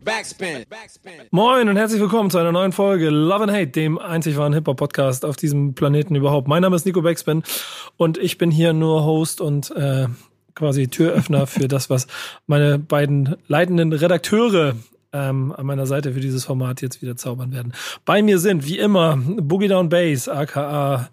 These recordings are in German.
Backspin. Moin und herzlich willkommen zu einer neuen Folge Love and Hate, dem einzig wahren Hip-Hop-Podcast auf diesem Planeten überhaupt. Mein Name ist Nico Backspin und ich bin hier nur Host und äh, quasi Türöffner für das, was meine beiden leitenden Redakteure ähm, an meiner Seite für dieses Format jetzt wieder zaubern werden. Bei mir sind wie immer Boogie Down Bass, aka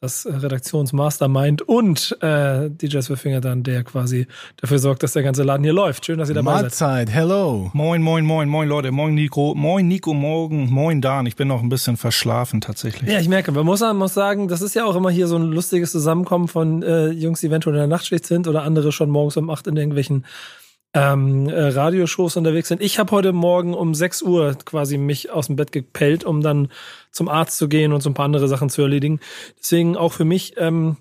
das Redaktionsmastermind und äh, DJ Swiffinger dann, der quasi dafür sorgt, dass der ganze Laden hier läuft. Schön, dass ihr dabei Mahlzeit. seid. Mahlzeit, hello. Moin, moin, moin, moin Leute, moin Nico, moin Nico, morgen, moin Dan. Ich bin noch ein bisschen verschlafen tatsächlich. Ja, ich merke, man muss, man muss sagen, das ist ja auch immer hier so ein lustiges Zusammenkommen von äh, Jungs, die eventuell in der Nachtschicht sind oder andere schon morgens um acht in irgendwelchen ähm, äh, Radioshows unterwegs sind. Ich habe heute Morgen um 6 Uhr quasi mich aus dem Bett gepellt, um dann zum Arzt zu gehen und so ein paar andere Sachen zu erledigen. Deswegen auch für mich ähm,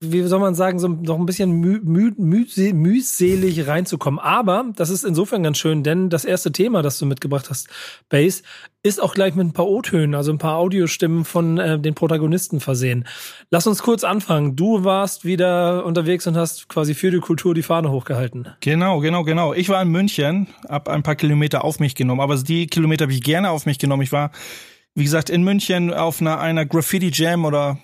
wie soll man sagen, so noch ein bisschen mü mü mü mühselig reinzukommen. Aber das ist insofern ganz schön, denn das erste Thema, das du mitgebracht hast, Bass, ist auch gleich mit ein paar O-Tönen, also ein paar Audiostimmen von äh, den Protagonisten versehen. Lass uns kurz anfangen. Du warst wieder unterwegs und hast quasi für die Kultur die Fahne hochgehalten. Genau, genau, genau. Ich war in München, hab ein paar Kilometer auf mich genommen, aber die Kilometer habe ich gerne auf mich genommen. Ich war wie gesagt, in München auf einer, einer Graffiti Jam oder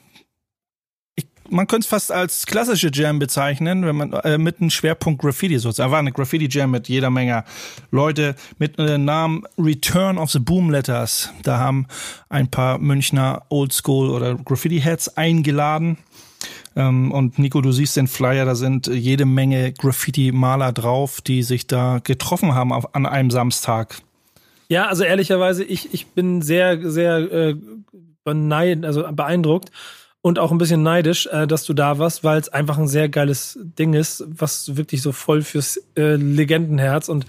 man könnte es fast als klassische Jam bezeichnen, wenn man äh, mit einem Schwerpunkt Graffiti sozusagen. War eine Graffiti Jam mit jeder Menge Leute mit dem äh, Namen Return of the Boom Letters. Da haben ein paar Münchner Oldschool oder Graffiti Heads eingeladen. Ähm, und Nico, du siehst den Flyer, da sind jede Menge Graffiti-Maler drauf, die sich da getroffen haben auf, an einem Samstag. Ja, also ehrlicherweise, ich, ich bin sehr, sehr äh, beneid, also beeindruckt und auch ein bisschen neidisch, äh, dass du da warst, weil es einfach ein sehr geiles Ding ist, was wirklich so voll fürs äh, Legendenherz und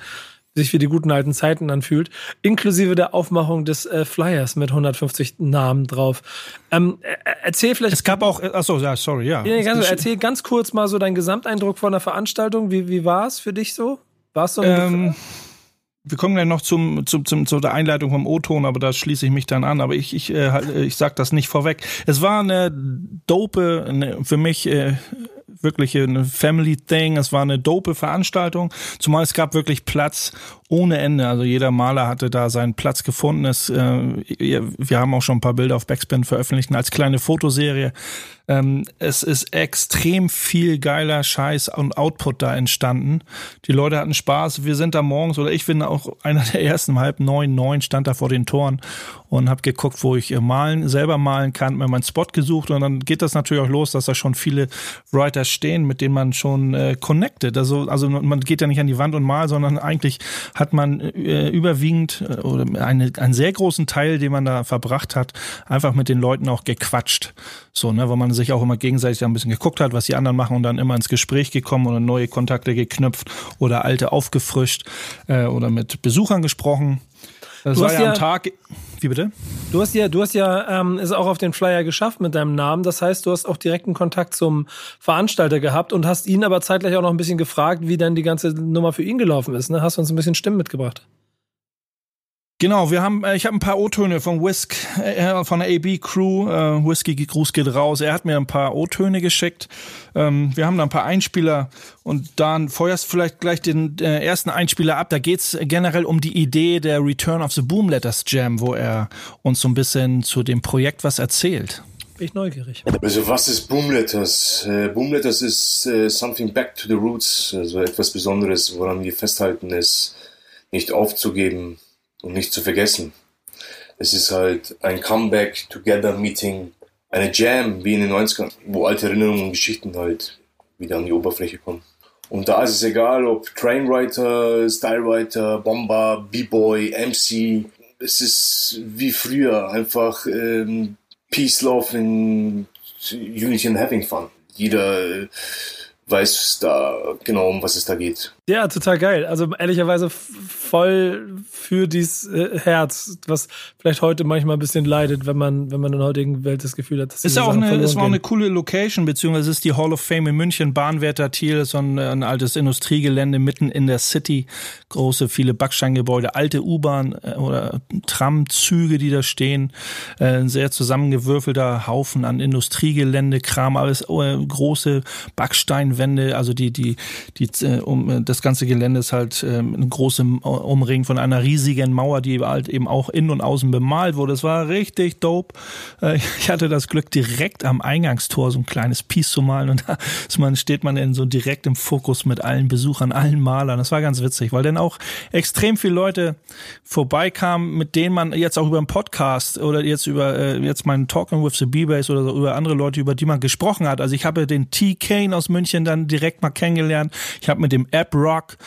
sich für die guten alten Zeiten anfühlt, inklusive der Aufmachung des äh, Flyers mit 150 Namen drauf. Ähm, äh, erzähl vielleicht. Es gab auch, äh, achso, ja, sorry, ja. ja ganz, erzähl ganz kurz mal so deinen Gesamteindruck von der Veranstaltung. Wie, wie war es für dich so? War es so ein ähm, wir kommen gleich noch zum, zum, zum, zu der Einleitung vom O-Ton, aber da schließe ich mich dann an. Aber ich, ich, äh, ich sag das nicht vorweg. Es war eine dope, eine, für mich äh, wirklich eine Family Thing. Es war eine dope Veranstaltung, zumal es gab wirklich Platz ohne Ende. Also jeder Maler hatte da seinen Platz gefunden. Es, äh, wir haben auch schon ein paar Bilder auf Backspin veröffentlicht als kleine Fotoserie. Ähm, es ist extrem viel geiler Scheiß und Output da entstanden. Die Leute hatten Spaß. Wir sind da morgens oder ich bin auch einer der ersten halb neun, neun stand da vor den Toren und habe geguckt, wo ich äh, malen, selber malen kann, mir meinen Spot gesucht und dann geht das natürlich auch los, dass da schon viele Writer stehen, mit denen man schon äh, connected. Also, also man geht ja nicht an die Wand und mal, sondern eigentlich hat man äh, überwiegend äh, oder eine, einen sehr großen Teil, den man da verbracht hat, einfach mit den Leuten auch gequatscht. So, ne, wo man sich auch immer gegenseitig ein bisschen geguckt hat, was die anderen machen und dann immer ins Gespräch gekommen oder neue Kontakte geknüpft oder alte aufgefrischt äh, oder mit Besuchern gesprochen. Das du war ja am Tag. Wie bitte? Du hast ja, du hast ja ähm, es auch auf den Flyer geschafft mit deinem Namen. Das heißt, du hast auch direkten Kontakt zum Veranstalter gehabt und hast ihn aber zeitgleich auch noch ein bisschen gefragt, wie denn die ganze Nummer für ihn gelaufen ist. Ne? Hast du uns ein bisschen Stimmen mitgebracht? Genau, wir haben, äh, ich habe ein paar O-Töne von Whisk, äh, von der AB Crew. Äh, Whisky Gruß geht raus. Er hat mir ein paar O-Töne geschickt. Ähm, wir haben da ein paar Einspieler und dann feuerst vielleicht gleich den äh, ersten Einspieler ab. Da geht's generell um die Idee der Return of the Boom Letters Jam, wo er uns so ein bisschen zu dem Projekt was erzählt. Bin ich neugierig. Also was ist Boom Letters? Äh, Boom Letters ist äh, something back to the roots, also etwas Besonderes, woran wir festhalten, ist nicht aufzugeben und nicht zu vergessen. Es ist halt ein Comeback, Together Meeting, eine Jam wie in den 90ern, wo alte Erinnerungen und Geschichten halt wieder an die Oberfläche kommen. Und da ist es egal, ob Trainwriter, Stylewriter, Bomber, B-Boy, MC. Es ist wie früher einfach ähm, Peace, Love and Unity and Having Fun. Jeder weiß da genau, um was es da geht. Ja, total geil. Also ehrlicherweise voll für dieses äh, Herz, was vielleicht heute manchmal ein bisschen leidet, wenn man, wenn man in der heutigen Welt das Gefühl hat, dass ist ja auch eine, es war auch eine coole Location, beziehungsweise es ist die Hall of Fame in München, Bahnwärter Thiel, so ein, ein altes Industriegelände mitten in der City, große, viele Backsteingebäude, alte U-Bahn äh, oder Tramzüge, die da stehen, äh, ein sehr zusammengewürfelter Haufen an Industriegelände, Kram, alles äh, große Backsteinwände, also die, die, die, um, das ganze Gelände ist halt ähm, eine große umringt von einer riesigen Mauer, die halt eben auch innen und außen bemalt wurde. Es war richtig dope. Äh, ich hatte das Glück, direkt am Eingangstor so ein kleines Piece zu malen und da steht man in so direkt im Fokus mit allen Besuchern, allen Malern. Das war ganz witzig, weil dann auch extrem viele Leute vorbeikamen, mit denen man jetzt auch über einen Podcast oder jetzt über äh, jetzt meinen Talking with the B-Bass oder so, über andere Leute, über die man gesprochen hat. Also ich habe den T. Kane aus München dann direkt mal kennengelernt. Ich habe mit dem App Rock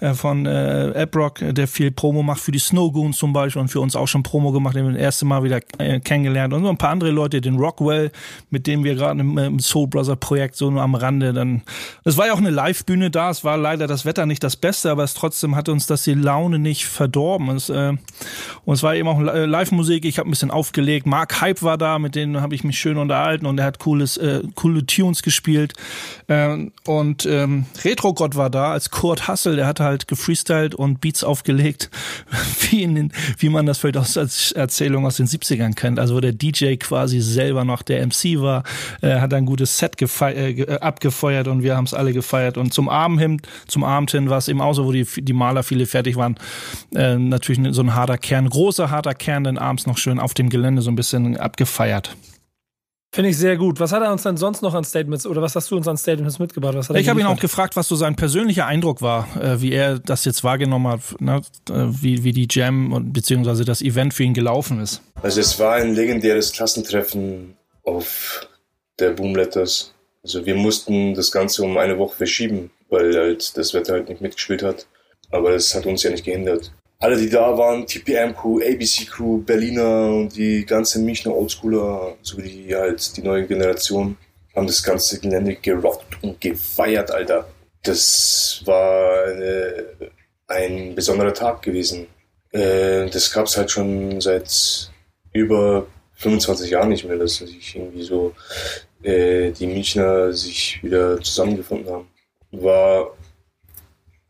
äh, von äh, App Rock, der viel Promo macht für die Snow Goons zum Beispiel und für uns auch schon Promo gemacht, den wir das erste Mal wieder äh, kennengelernt und so ein paar andere Leute, den Rockwell, mit dem wir gerade im, im Soul Brother Projekt so nur am Rande dann. Es war ja auch eine Live-Bühne da. Es war leider das Wetter nicht das Beste, aber es trotzdem hat uns das die Laune nicht verdorben. Es, äh, und es war eben auch äh, Live-Musik. Ich habe ein bisschen aufgelegt. Mark Hype war da, mit denen habe ich mich schön unterhalten und er hat cooles, äh, coole Tunes gespielt. Ähm, und ähm, Retro Gott war da als Kurt Hassel. Der hat halt gefreestylt und Beats aufgelegt, wie, in den, wie man das vielleicht aus als Erzählung aus den 70ern kennt. Also wo der DJ quasi selber noch der MC war, äh, hat ein gutes Set äh, abgefeuert und wir haben es alle gefeiert. Und zum Abend hin, zum Abend hin war es eben auch so, wo die, die Maler viele fertig waren. Äh, natürlich so ein harter Kern, großer harter Kern, dann abends noch schön auf dem Gelände so ein bisschen abgefeiert. Finde ich sehr gut. Was hat er uns dann sonst noch an Statements oder was hast du uns an Statements mitgebracht? ich habe ihn auch gefragt, was so sein persönlicher Eindruck war, äh, wie er das jetzt wahrgenommen hat, ne? Äh, wie, wie die Jam und beziehungsweise das Event für ihn gelaufen ist. Also es war ein legendäres Klassentreffen auf der Boomletters. Also wir mussten das Ganze um eine Woche verschieben, weil halt das Wetter halt nicht mitgespielt hat. Aber das hat uns ja nicht gehindert alle, die da waren, TPM Crew, ABC Crew, Berliner und die ganze Münchner Oldschooler, sowie die halt die neue Generation, haben das ganze Gelände gerockt und gefeiert, Alter. Das war eine, ein besonderer Tag gewesen. Äh, das gab's halt schon seit über 25 Jahren nicht mehr, dass sich irgendwie so äh, die Münchner sich wieder zusammengefunden haben. War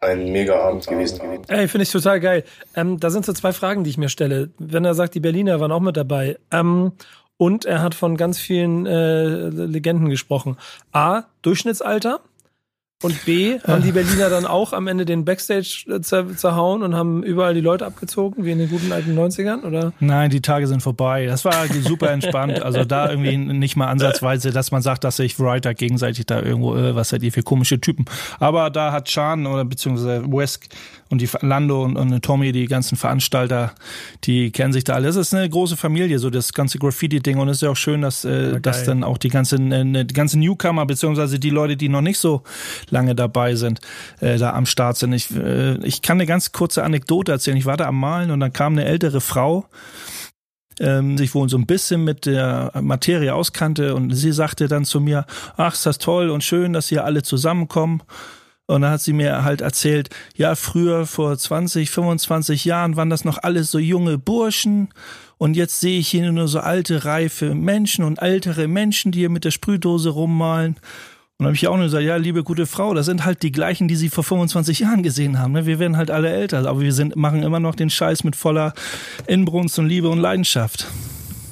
ein mega Abend gewesen. Ey, finde ich total geil. Ähm, da sind so zwei Fragen, die ich mir stelle. Wenn er sagt, die Berliner waren auch mit dabei. Ähm, und er hat von ganz vielen äh, Legenden gesprochen. A, Durchschnittsalter. Und B, haben die Berliner dann auch am Ende den Backstage äh, zerhauen und haben überall die Leute abgezogen, wie in den guten alten 90ern, oder? Nein, die Tage sind vorbei. Das war super entspannt. Also da irgendwie nicht mal ansatzweise, dass man sagt, dass sich Writer gegenseitig da irgendwo, äh, was seid ihr für komische Typen. Aber da hat Chan oder beziehungsweise Wesk und die Lando und, und Tommy, die ganzen Veranstalter, die kennen sich da alle. Es ist eine große Familie, so das ganze Graffiti-Ding. Und es ist ja auch schön, dass, äh, dass dann auch die ganzen, äh, die ganzen Newcomer, beziehungsweise die Leute, die noch nicht so lange dabei sind, äh, da am Start sind. Ich, äh, ich kann eine ganz kurze Anekdote erzählen. Ich war da am Malen und dann kam eine ältere Frau, ähm, sich wohl so ein bisschen mit der Materie auskannte und sie sagte dann zu mir, ach, ist das toll und schön, dass hier alle zusammenkommen. Und dann hat sie mir halt erzählt, ja, früher vor 20, 25 Jahren waren das noch alles so junge Burschen. Und jetzt sehe ich hier nur so alte, reife Menschen und ältere Menschen, die hier mit der Sprühdose rummalen. Und habe ich auch nur gesagt, ja, liebe gute Frau, das sind halt die gleichen, die sie vor 25 Jahren gesehen haben. Ne? Wir werden halt alle älter, aber wir sind, machen immer noch den Scheiß mit voller Inbrunst und Liebe und Leidenschaft.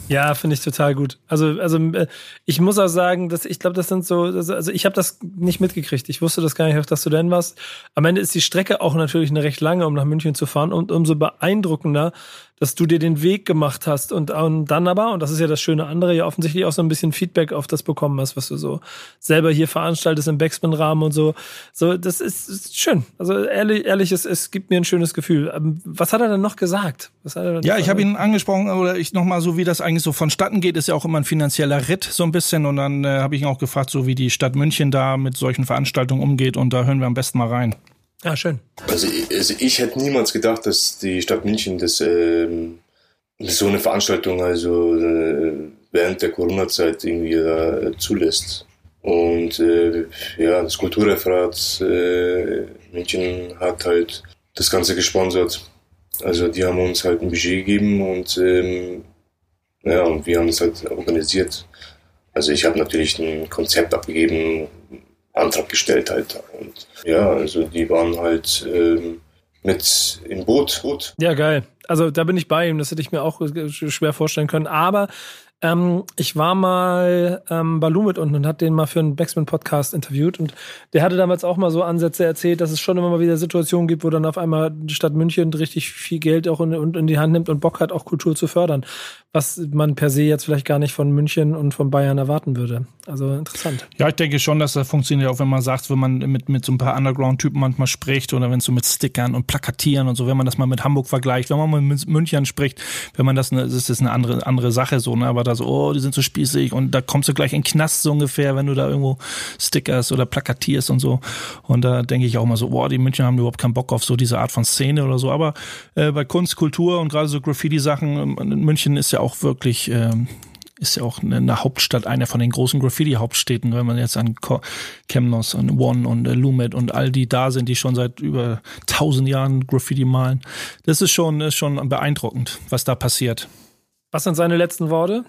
Ja, finde ich total gut. Also, also äh, ich muss auch sagen, dass ich glaube, das sind so, also ich habe das nicht mitgekriegt. Ich wusste das gar nicht, dass du denn warst. Am Ende ist die Strecke auch natürlich eine recht lange, um nach München zu fahren und umso beeindruckender, dass du dir den Weg gemacht hast und, und dann aber, und das ist ja das schöne andere, ja offensichtlich auch so ein bisschen Feedback auf das bekommen hast, was du so selber hier veranstaltest im Backspin-Rahmen und so. So, das ist, ist schön. Also ehrlich, ehrlich, es, es gibt mir ein schönes Gefühl. Ähm, was hat er denn noch gesagt? Was hat er ja, ich habe ihn angesprochen, oder ich nochmal so, wie das eigentlich so vonstatten geht, ist ja auch immer ein finanzieller Ritt so ein bisschen. Und dann äh, habe ich ihn auch gefragt, so wie die Stadt München da mit solchen Veranstaltungen umgeht. Und da hören wir am besten mal rein. Ja, schön. Also, also ich hätte niemals gedacht, dass die Stadt München das ähm, so eine Veranstaltung also äh, während der Corona-Zeit irgendwie äh, zulässt. Und äh, ja, das Kulturreferat äh, München hat halt das Ganze gesponsert. Also die haben uns halt ein Budget gegeben und ähm, ja, und wir haben es halt organisiert. Also ich habe natürlich ein Konzept abgegeben, Antrag gestellt halt. Und ja, also die waren halt ähm, mit im Boot, Boot. Ja, geil. Also da bin ich bei ihm, das hätte ich mir auch schwer vorstellen können. Aber Ähm, ich war mal ähm, bei Lumit unten und hat den mal für einen Backspin-Podcast interviewt und der hatte damals auch mal so Ansätze erzählt, dass es schon immer mal wieder Situationen gibt, wo dann auf einmal die Stadt München richtig viel Geld auch in, in die Hand nimmt und Bock hat, auch Kultur zu fördern, was man per se jetzt vielleicht gar nicht von München und von Bayern erwarten würde. Also interessant. Ja, ich denke schon, dass das funktioniert, auch wenn man sagt, wenn man mit, mit so ein paar Underground-Typen manchmal spricht oder wenn es so mit Stickern und Plakatieren und so, wenn man das mal mit Hamburg vergleicht, wenn man mal mit München spricht, wenn man das, das ist eine andere, andere Sache so, ne, aber da so, oh, die sind so spießig und da kommst du gleich in den Knast so ungefähr, wenn du da irgendwo stickerst oder plakatierst und so. Und da denke ich auch mal so, boah, die München haben überhaupt keinen Bock auf so diese Art von Szene oder so. Aber äh, bei Kunst, Kultur und gerade so Graffiti-Sachen, ähm, München ist ja auch wirklich, ähm, ist ja auch eine Hauptstadt, einer von den großen Graffiti-Hauptstädten, wenn man jetzt an Chemnos und One und äh, Lumet und all die da sind, die schon seit über tausend Jahren Graffiti malen. Das ist schon, ist schon beeindruckend, was da passiert. Was sind seine letzten Worte?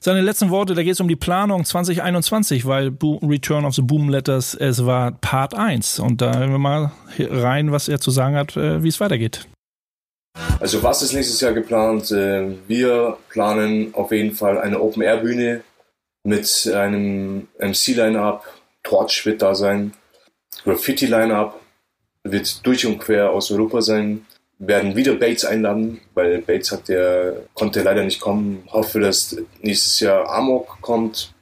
Seine letzten Worte, da geht es um die Planung 2021, weil Bo Return of the Boom Letters, es war Part 1. Und da hören wir mal rein, was er zu sagen hat, äh, wie es weitergeht. Also was ist nächstes Jahr geplant? Äh, wir planen auf jeden Fall eine Open-Air-Bühne mit einem MC-Line-Up. Torch wird da sein. Graffiti-Line-Up wird durch und quer aus Europa sein werden wieder Bates einladen, weil Bates hat der, konnte leider nicht kommen. Hoffe, dass nächstes Jahr Amok kommt.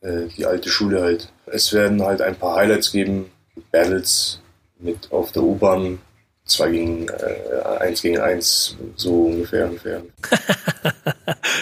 Äh, die alte Schule halt. Es werden halt ein paar Highlights geben. Battles mit auf der U-Bahn. Zwei gegen äh, eins gegen eins, so ungefähr. ungefähr.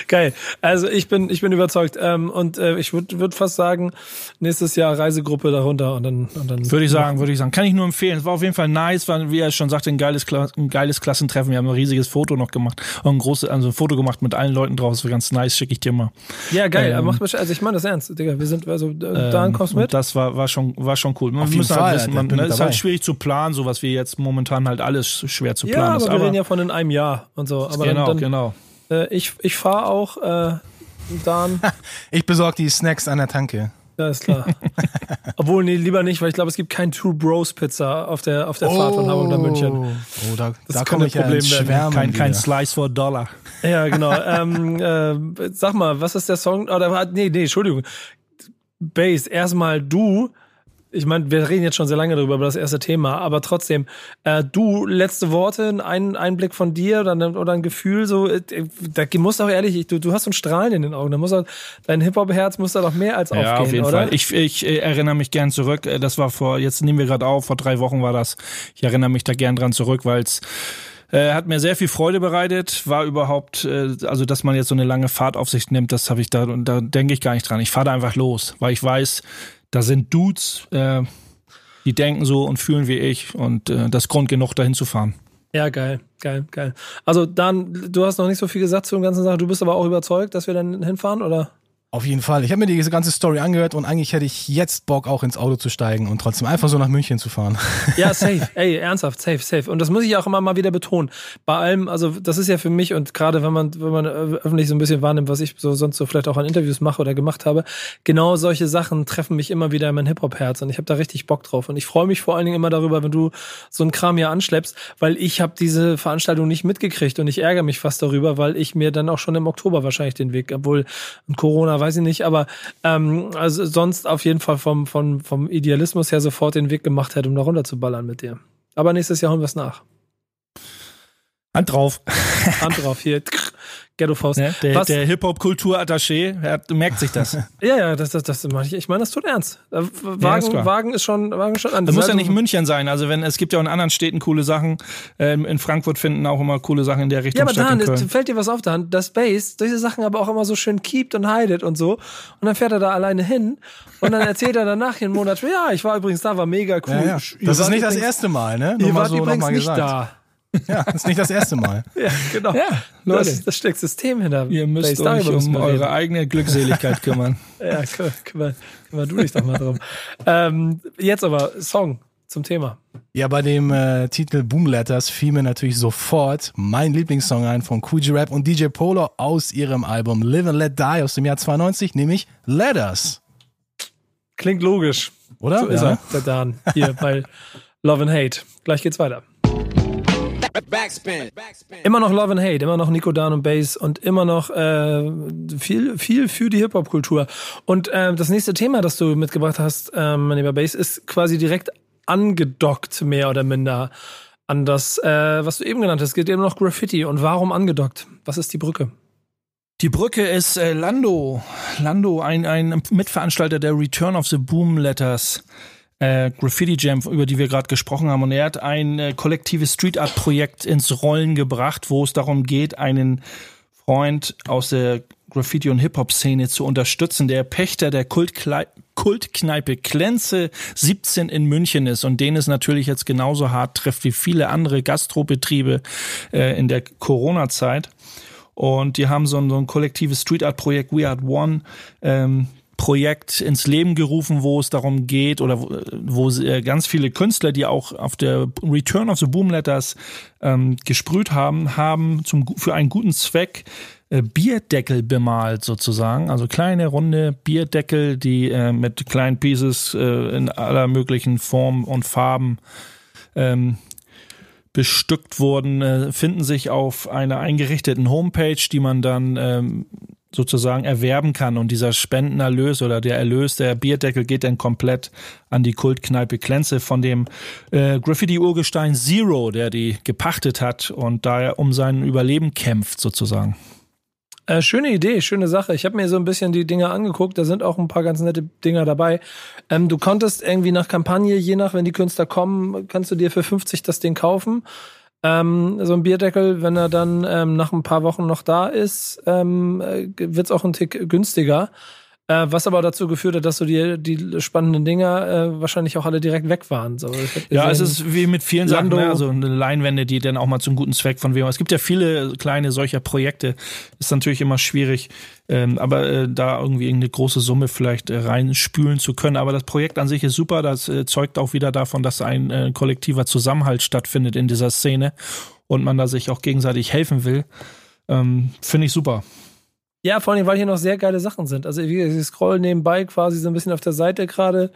Geil. Also ich bin, ich bin überzeugt. Ähm, und äh, ich würde würd fast sagen, nächstes Jahr Reisegruppe darunter und dann. Und dann würde ich sagen, würde ich sagen. Kann ich nur empfehlen. Es war auf jeden Fall nice, war, wie er schon sagte, ein geiles, ein geiles Klassentreffen. Wir haben ein riesiges Foto noch gemacht. Und ein großes, also ein Foto gemacht mit allen Leuten drauf. Das war ganz nice, schicke ich dir mal. Ja, geil. Ähm, macht also ich meine das ernst, Digga. Wir sind, also da ähm, kommst du mit. Das war, war schon, war schon cool. Man auf jeden halt Fall, wissen, man, ne, ist halt schwierig zu planen, so was wir jetzt momentan halt alles schwer zu planen ja, aber ist. Wir reden ja von in einem Jahr und so. Aber genau, dann, dann, genau. Äh, ich ich fahre auch äh, dann. ich besorge die Snacks an der Tanke. Ja, ist klar. Obwohl, nee, lieber nicht, weil ich glaube, es gibt kein Two Bros Pizza auf der, auf der oh, Fahrt von Hamburg nach München. Oh, da, das da komme ich Problem ja werden. Kein, kein Slice for Dollar. Ja, genau. ähm, äh, sag mal, was ist der Song? Oder, nee, nee, Entschuldigung. Bass, erstmal du ich meine, wir reden jetzt schon sehr lange darüber, über das erste Thema, aber trotzdem, äh, du, letzte Worte, ein Einblick von dir oder, oder ein Gefühl, so, äh, da musst auch ehrlich, du, du hast so ein Strahlen in den Augen, da muss auch, dein Hip-Hop-Herz muss da doch mehr als aufgehen, Ja, auf jeden oder? Fall. Ich, ich äh, erinnere mich gern zurück, äh, das war vor, jetzt nehmen wir gerade auf, vor drei Wochen war das, ich erinnere mich da gern dran zurück, weil es äh, hat mir sehr viel Freude bereitet, war überhaupt, äh, also dass man jetzt so eine lange Fahrt auf sich nimmt, das habe ich da, und da denke ich gar nicht dran. Ich fahre da einfach los, weil ich weiß, da sind Dudes, äh, die denken so und fühlen wie ich und äh, das Grund genug, dahin zu fahren. Ja, geil, geil, geil. Also dann, du hast noch nicht so viel gesagt zu dem ganzen Sache, du bist aber auch überzeugt, dass wir dann hinfahren, oder? Auf jeden Fall. Ich habe mir diese ganze Story angehört und eigentlich hätte ich jetzt Bock, auch ins Auto zu steigen und trotzdem einfach so nach München zu fahren. Ja, safe. Ey, ernsthaft, safe, safe. Und das muss ich auch immer mal wieder betonen. Bei allem, also das ist ja für mich und gerade wenn man, wenn man öffentlich so ein bisschen wahrnimmt, was ich so sonst so vielleicht auch an Interviews mache oder gemacht habe, genau solche Sachen treffen mich immer wieder in mein Hip-Hop-Herz und ich habe da richtig Bock drauf. Und ich freue mich vor allen Dingen immer darüber, wenn du so einen Kram hier anschleppst, weil ich habe diese Veranstaltung nicht mitgekriegt und ich ärgere mich fast darüber, weil ich mir dann auch schon im Oktober wahrscheinlich den Weg, obwohl Corona weiß ich nicht, aber ähm, also sonst auf jeden Fall vom, vom, vom Idealismus her sofort den Weg gemacht hätte, um da runter zu ballern mit dir. Aber nächstes Jahr holen wir es nach. Hand drauf. Hand drauf, hier. Ghetto Faust. Ja, der, der Hip-Hop-Kultur-Attaché, merkt sich das. ja, ja, das, das, das mache ich. Ich meine, das tut ernst. Wagen, ja, Wagen ist schon, Wagen schon an. Das muss ja nicht München sein. Also wenn, es gibt ja auch in anderen Städten coole Sachen. Ähm, in Frankfurt finden auch immer coole Sachen in der Richtung. Ja, aber dann fällt dir was auf, dann, das Bass, diese Sachen aber auch immer so schön keept und hidet und so. Und dann fährt er da alleine hin und dann erzählt er danach hier einen Monat ja, ich war übrigens da, war mega cool. Ja, ja. Das ist nicht das erste Mal, ne? Nur ihr wart so übrigens nicht da. Ja, das ist nicht das erste Mal. ja, genau. Ja, Leute. Das, das steckt System hinter. Ihr müsst euch um eure eigene Glückseligkeit kümmern. ja, kümmer, kümmer, kümmer du dich doch mal drum. Ähm, jetzt aber Song zum Thema. Ja, bei dem äh, Titel Boom Letters fiel mir natürlich sofort mein Lieblingssong ein von Coogee Rap und DJ Polo aus ihrem Album Live and Let Die aus dem Jahr 92, nämlich Letters. Klingt logisch. Oder? So ja. ist er, der Dan, hier bei Love and Hate. Gleich geht's weiter. Backspin. Immer noch Love and Hate, immer noch Nico Dan und Bass und immer noch äh, viel, viel für die Hip-Hop-Kultur. Und äh, das nächste Thema, das du mitgebracht hast, äh, mein lieber Bass, ist quasi direkt angedockt, mehr oder minder, an das, äh, was du eben genannt hast. Es geht eben noch Graffiti. Und warum angedockt? Was ist die Brücke? Die Brücke ist äh, Lando. Lando, ein, ein Mitveranstalter der Return of the Boom Letters äh, Graffiti Jam, über die wir gerade gesprochen haben. Und er hat ein äh, kollektives Street Art Projekt ins Rollen gebracht, wo es darum geht, einen Freund aus der Graffiti- und Hip-Hop-Szene zu unterstützen, der Pächter der Kultkle Kultkneipe Klenze 17 in München ist und den es natürlich jetzt genauso hart trifft wie viele andere Gastrobetriebe äh, in der Corona-Zeit. Und die haben so ein, so ein kollektives Street Art Projekt We Art One ähm, Projekt ins Leben gerufen, wo es darum geht oder wo, wo äh, ganz viele Künstler, die auch auf der Return of the Boom Letters ähm, gesprüht haben, haben zum, für einen guten Zweck äh, Bierdeckel bemalt sozusagen, also kleine runde Bierdeckel, die äh, mit kleinen Pieces äh, in aller möglichen Formen und Farben ähm, bestückt wurden, äh, finden sich auf einer eingerichteten Homepage, die man dann ähm, sozusagen erwerben kann. Und dieser Spendenerlös oder der Erlös der Bierdeckel geht dann komplett an die Kultkneipe Klenze von dem äh, Graffiti-Urgestein Zero, der die gepachtet hat und da er um sein Überleben kämpft sozusagen. Äh, schöne Idee, schöne Sache. Ich habe mir so ein bisschen die Dinger angeguckt, da sind auch ein paar ganz nette Dinger dabei. Ähm, du konntest irgendwie nach Kampagne, je nach, wenn die Künstler kommen, kannst du dir für 50 das Ding kaufen. Ähm, so ein Bierdeckel, wenn er dann ähm, nach ein paar Wochen noch da ist, ähm, äh, wird es auch ein Tick günstiger. Äh, was aber dazu geführt hat, dass so die, die spannenden Dinger äh, wahrscheinlich auch alle direkt weg waren. So, ja, es ist wie mit vielen Lando. Sachen, ne? also eine Leinwände, die dann auch mal zum guten Zweck von wem. Es gibt ja viele kleine solcher Projekte. Ist natürlich immer schwierig, ähm, aber äh, da irgendwie eine große Summe vielleicht äh, reinspülen zu können. Aber das Projekt an sich ist super. Das äh, zeugt auch wieder davon, dass ein äh, kollektiver Zusammenhalt stattfindet in dieser Szene und man da sich auch gegenseitig helfen will. Ähm, Finde ich super. Ja, vor allem, weil hier noch sehr geile Sachen sind. Also ich scroll nebenbei quasi so ein bisschen auf der Seite gerade.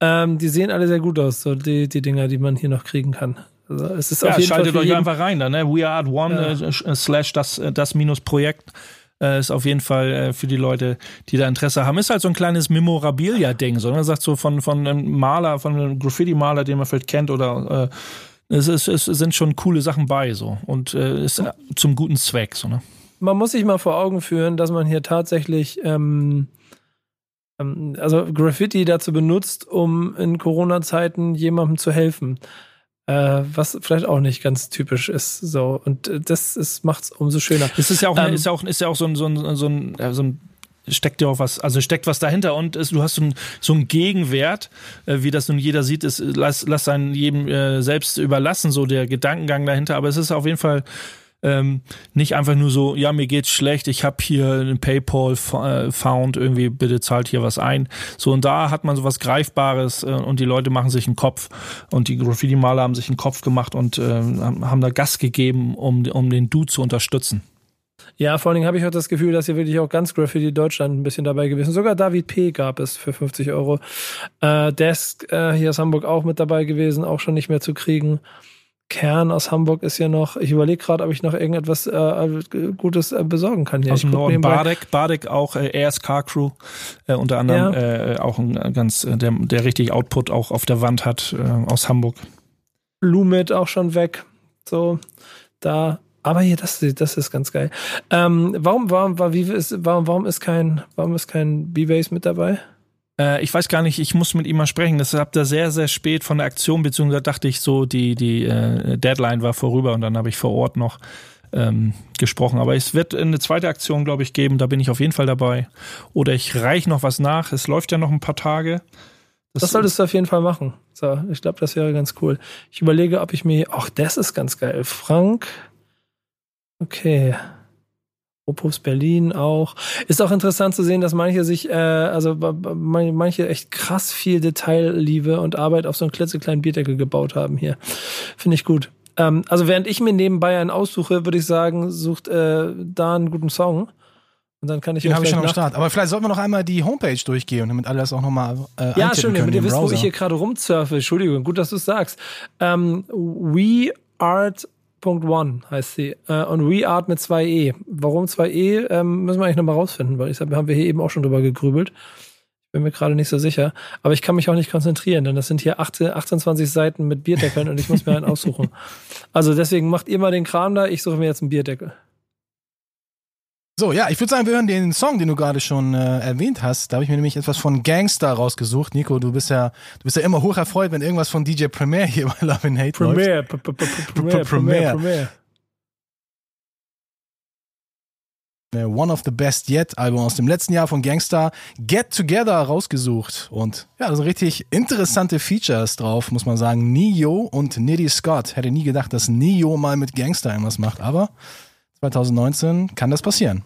Ähm, die sehen alle sehr gut aus, so die, die Dinger, die man hier noch kriegen kann. Also es ist ja, auf jeden schaltet Fall euch einfach rein da, ne? We are at one ja. äh, slash das, äh, das minus Projekt. Äh, ist auf jeden Fall äh, für die Leute, die da Interesse haben. Ist halt so ein kleines Memorabilia-Ding. So, man sagt so von, von einem Maler, von einem Graffiti-Maler, den man vielleicht kennt oder äh, es, ist, es sind schon coole Sachen bei so und äh, ist äh, zum guten Zweck so ne man muss sich mal vor Augen führen, dass man hier tatsächlich ähm, ähm, also Graffiti dazu benutzt, um in Corona-Zeiten jemandem zu helfen. Äh, was vielleicht auch nicht ganz typisch ist. So. Und äh, das macht es umso schöner. Es ist ja auch, ähm, ist ja auch, ist ja auch so ein, so ein, so ein, so ein steckt ja auch was, also steckt was dahinter und ist, du hast so, ein, so einen Gegenwert, äh, wie das nun jeder sieht, ist, lass, lass einen jedem äh, selbst überlassen, so der Gedankengang dahinter, aber es ist auf jeden Fall ähm, nicht einfach nur so, ja, mir geht's schlecht, ich habe hier einen PayPal äh, found, irgendwie bitte zahlt hier was ein. So und da hat man so was Greifbares äh, und die Leute machen sich einen Kopf und die Graffiti-Maler haben sich einen Kopf gemacht und äh, haben da Gas gegeben, um, um den Dude zu unterstützen. Ja, vor allen Dingen habe ich auch das Gefühl, dass hier wirklich auch ganz Graffiti Deutschland ein bisschen dabei gewesen. Sogar David P. gab es für 50 Euro. Äh, Desk äh, hier aus Hamburg auch mit dabei gewesen, auch schon nicht mehr zu kriegen. Kern aus Hamburg ist ja noch, ich überlege gerade, ob ich noch irgendetwas äh, Gutes äh, besorgen kann hier. Aus dem Norden Badek, Badek auch äh, ASK Crew, äh, unter anderem ja. äh, auch ein ganz, äh, der, der richtig Output auch auf der Wand hat aus Hamburg. Lumit auch schon weg. So, da. Aber hier, das, das ist ganz geil. Ähm, warum, warum, war, wie ist, warum, warum ist kein, warum ist kein B-Base mit dabei? Äh, ich weiß gar nicht, ich muss mit ihm mal sprechen. Das habt ihr sehr, sehr spät von der Aktion, beziehungsweise dachte ich so, die, die äh, Deadline war vorüber und dann habe ich vor Ort noch ähm, gesprochen. Aber es wird eine zweite Aktion, glaube ich, geben. Da bin ich auf jeden Fall dabei. Oder ich reiche noch was nach. Es läuft ja noch ein paar Tage. Das, das solltest du auf jeden Fall machen. So, ich glaube, das wäre ganz cool. Ich überlege, ob ich mir. Ach, das ist ganz geil. Frank. Okay. Opus Berlin auch. Ist auch interessant zu sehen, dass manche sich, äh, also manche echt krass viel Detailliebe und Arbeit auf so einen klitzekleinen Bierdeckel gebaut haben hier. Finde ich gut. Ähm, also während ich mir nebenbei einen aussuche, würde ich sagen, sucht äh, da einen guten Song. Und dann kann ich Den habe ich schon am Start. Aber vielleicht sollten wir noch einmal die Homepage durchgehen, damit alle das auch nochmal äh, Ja, schön, damit ihr wisst, wo ich hier gerade rumsurfe. Entschuldigung, gut, dass du es sagst. Ähm, we art We.One heißt sie. Äh, und We Art mit zwei E. Warum zwei E, ähm, müssen wir eigentlich nochmal rausfinden, weil ich sag, haben wir hier eben auch schon drüber gegrübelt. Ich bin mir gerade nicht so sicher. Aber ich kann mich auch nicht konzentrieren, denn das sind hier 18, 28 Seiten mit Bierdeckeln und ich muss mir einen aussuchen. Also deswegen macht ihr mal den Kram da, ich suche mir jetzt einen Bierdeckel. So, ja, ich würde sagen, wir hören den Song, den du gerade schon äh, erwähnt hast. Da habe ich mir nämlich etwas von Gangster rausgesucht. Nico, du bist ja, du bist ja immer hoch erfreut, wenn irgendwas von DJ Premier hier bei Love and Hate Premier, läuft. Premier, Premier, Premier. Äh, One of the Best Yet Album aus dem letzten Jahr von Gangster Get Together rausgesucht. Und ja, da sind richtig interessante Features drauf, muss man sagen. Neo und Nitty Scott. Hätte nie gedacht, dass Neo mal mit Gangster irgendwas macht, aber 2019 kann das passieren.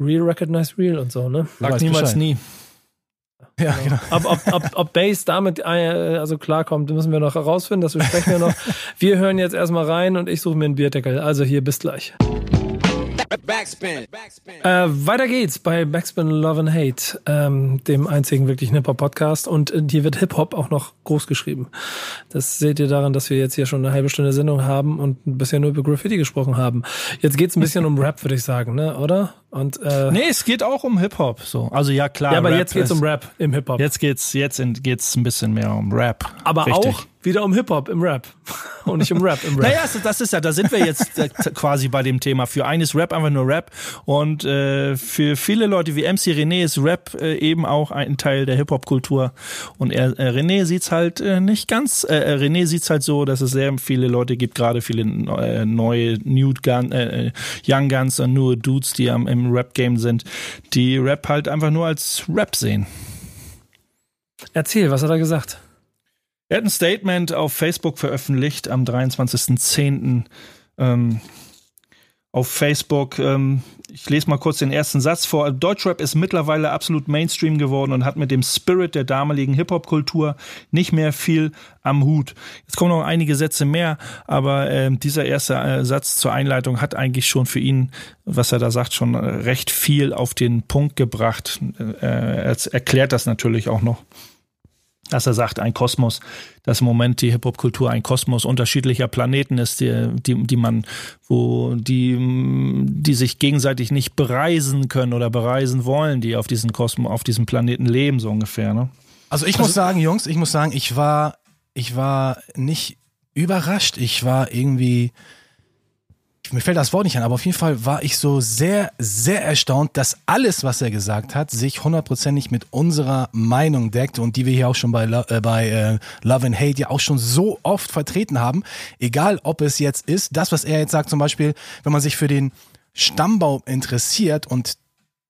Real Recognize Real und so, ne? Sag niemals Bescheid. nie. Ja, genau. Ob, ob, ob, ob Bass damit äh, also klarkommt, müssen wir noch herausfinden. Das besprechen wir noch. Wir hören jetzt erstmal rein und ich suche mir einen Bierdeckel. Also hier, bis gleich. Backspin. Äh, weiter geht's bei Backspin Love and Hate, ähm, dem einzigen wirklichen Hip-Hop-Podcast. Und äh, hier wird Hip-Hop auch noch groß geschrieben. Das seht ihr daran, dass wir jetzt hier schon eine halbe Stunde Sendung haben und bisher nur über Graffiti gesprochen haben. Jetzt geht's ein bisschen um Rap, würde ich sagen, ne? oder? Und, äh, Nee, es geht auch um Hip-Hop. So. Also ja, klar. ja, aber Rap jetzt geht's ist- um Rap im Hip-Hop. Jetzt geht's, jetzt in, geht's ein bisschen mehr um Rap. aber Richtig. auch wieder um Hip-Hop im Rap. und nicht um Rap im Rap. Naja, das- das ist ja, da sind wir jetzt äh, quasi bei dem Thema. Für einen ist Rap einfach nur Rap und äh, für viele Leute wie MC René ist Rap äh, eben auch ein Teil der Hip-Hop-Kultur und er, äh, René sieht's halt äh, nicht ganz, äh, äh, René sieht's halt so, dass es sehr viele Leute gibt, gerade viele äh, neue New Gun, äh, Young Guns und nur Dudes, die am, im Rap-Game sind, die Rap halt einfach nur als Rap sehen. Erzähl, was hat er gesagt? Er hat ein Statement auf Facebook veröffentlicht am 23.10. Ähm, auf Facebook. Ähm, ich lese mal kurz den ersten Satz vor. Deutschrap ist mittlerweile absolut Mainstream geworden und hat mit dem Spirit der damaligen Hip-Hop-Kultur nicht mehr viel am Hut. Jetzt kommen noch einige Sätze mehr, aber ähm, dieser erste äh, Satz zur Einleitung hat eigentlich schon für ihn, was er da sagt, schon äh, recht viel auf den Punkt gebracht. Äh, er erklärt das natürlich auch noch dass er sagt, ein Kosmos, dass im Moment die Hip-Hop-Kultur ein Kosmos unterschiedlicher Planeten ist, die, die, die man, wo die, die sich gegenseitig nicht bereisen können oder bereisen wollen, die auf diesem Kosmos, auf diesem Planeten leben, so ungefähr, ne? Also ich muss sagen, Jungs, ich muss sagen, ich war, ich war nicht überrascht. Ich war irgendwie, mir fällt das Wort nicht an, aber auf jeden Fall war ich so sehr, sehr erstaunt, dass alles, was er gesagt hat, sich hundertprozentig mit unserer Meinung deckt und die wir hier auch schon bei, äh, bei äh, Love and Hate ja auch schon so oft vertreten haben. Egal, ob es jetzt ist, das, was er jetzt sagt, zum Beispiel, wenn man sich für den Stammbaum interessiert und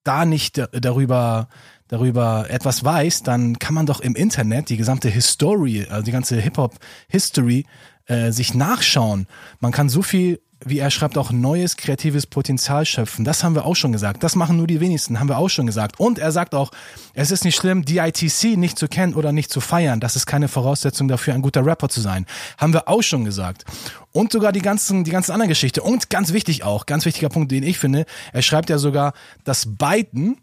da nicht da- darüber darüber etwas weiß, dann kann man doch im Internet die gesamte History, also die ganze Hip-Hop-History äh, sich nachschauen. Man kann so viel, wie er schreibt, auch neues kreatives Potenzial schöpfen. Das haben wir auch schon gesagt. Das machen nur die wenigsten, haben wir auch schon gesagt. Und er sagt auch, es ist nicht schlimm, DITC nicht zu kennen oder nicht zu feiern. Das ist keine Voraussetzung dafür, ein guter Rapper zu sein. Haben wir auch schon gesagt. Und sogar die ganzen, die ganzen anderen Geschichte. Und ganz wichtig auch, ganz wichtiger Punkt, den ich finde, er schreibt ja sogar, dass Biden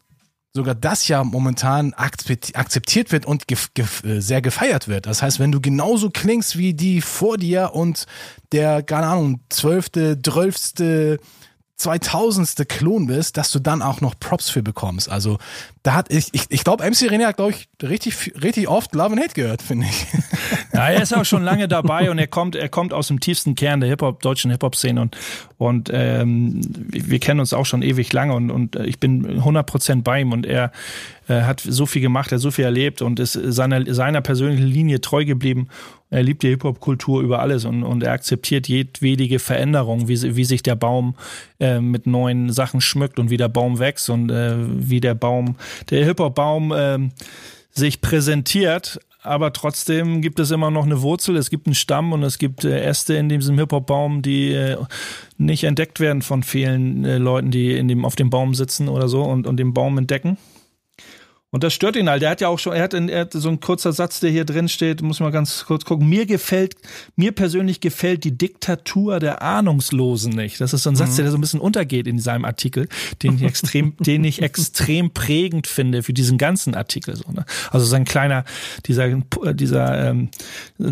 sogar das ja momentan akzept- akzeptiert wird und gef gef äh, sehr gefeiert wird. Das heißt, wenn du genauso klingst wie die vor dir und der, keine Ahnung, zwölfte, zwölfste, zweitausendste Klon bist, dass du dann auch noch Props für bekommst. Also da hat ich, ich, ich glaube, MC René hat, glaube ich, richtig, richtig oft Love and Hate gehört, finde ich. Ja, er ist auch schon lange dabei und er kommt, er kommt aus dem tiefsten Kern der Hip-Hop, deutschen Hip-Hop-Szene und, und ähm, wir kennen uns auch schon ewig lange und, und ich bin 100% bei ihm und er äh, hat so viel gemacht, er hat so viel erlebt und ist seiner, seiner persönlichen Linie treu geblieben. Er liebt die Hip-Hop-Kultur über alles und, und er akzeptiert jedwedige Veränderung, wie, wie sich der Baum äh, mit neuen Sachen schmückt und wie der Baum wächst und äh, wie der Baum, der Hip-Hop-Baum ähm, sich präsentiert, aber trotzdem gibt es immer noch eine Wurzel, es gibt einen Stamm und es gibt äh, Äste in diesem Hip-Hop-Baum, die äh, nicht entdeckt werden von vielen äh, Leuten, die in dem, auf dem Baum sitzen oder so und, und den Baum entdecken. Und das stört ihn halt. Der hat ja auch schon, er hat, in, er hat so ein kurzer Satz, der hier drin steht, muss man ganz kurz gucken. Mir gefällt, mir persönlich gefällt die Diktatur der Ahnungslosen nicht. Das ist so ein Satz, der so ein bisschen untergeht in seinem Artikel, den ich extrem, den ich extrem prägend finde für diesen ganzen Artikel. So, ne? Also sein kleiner, dieser, dieser ähm,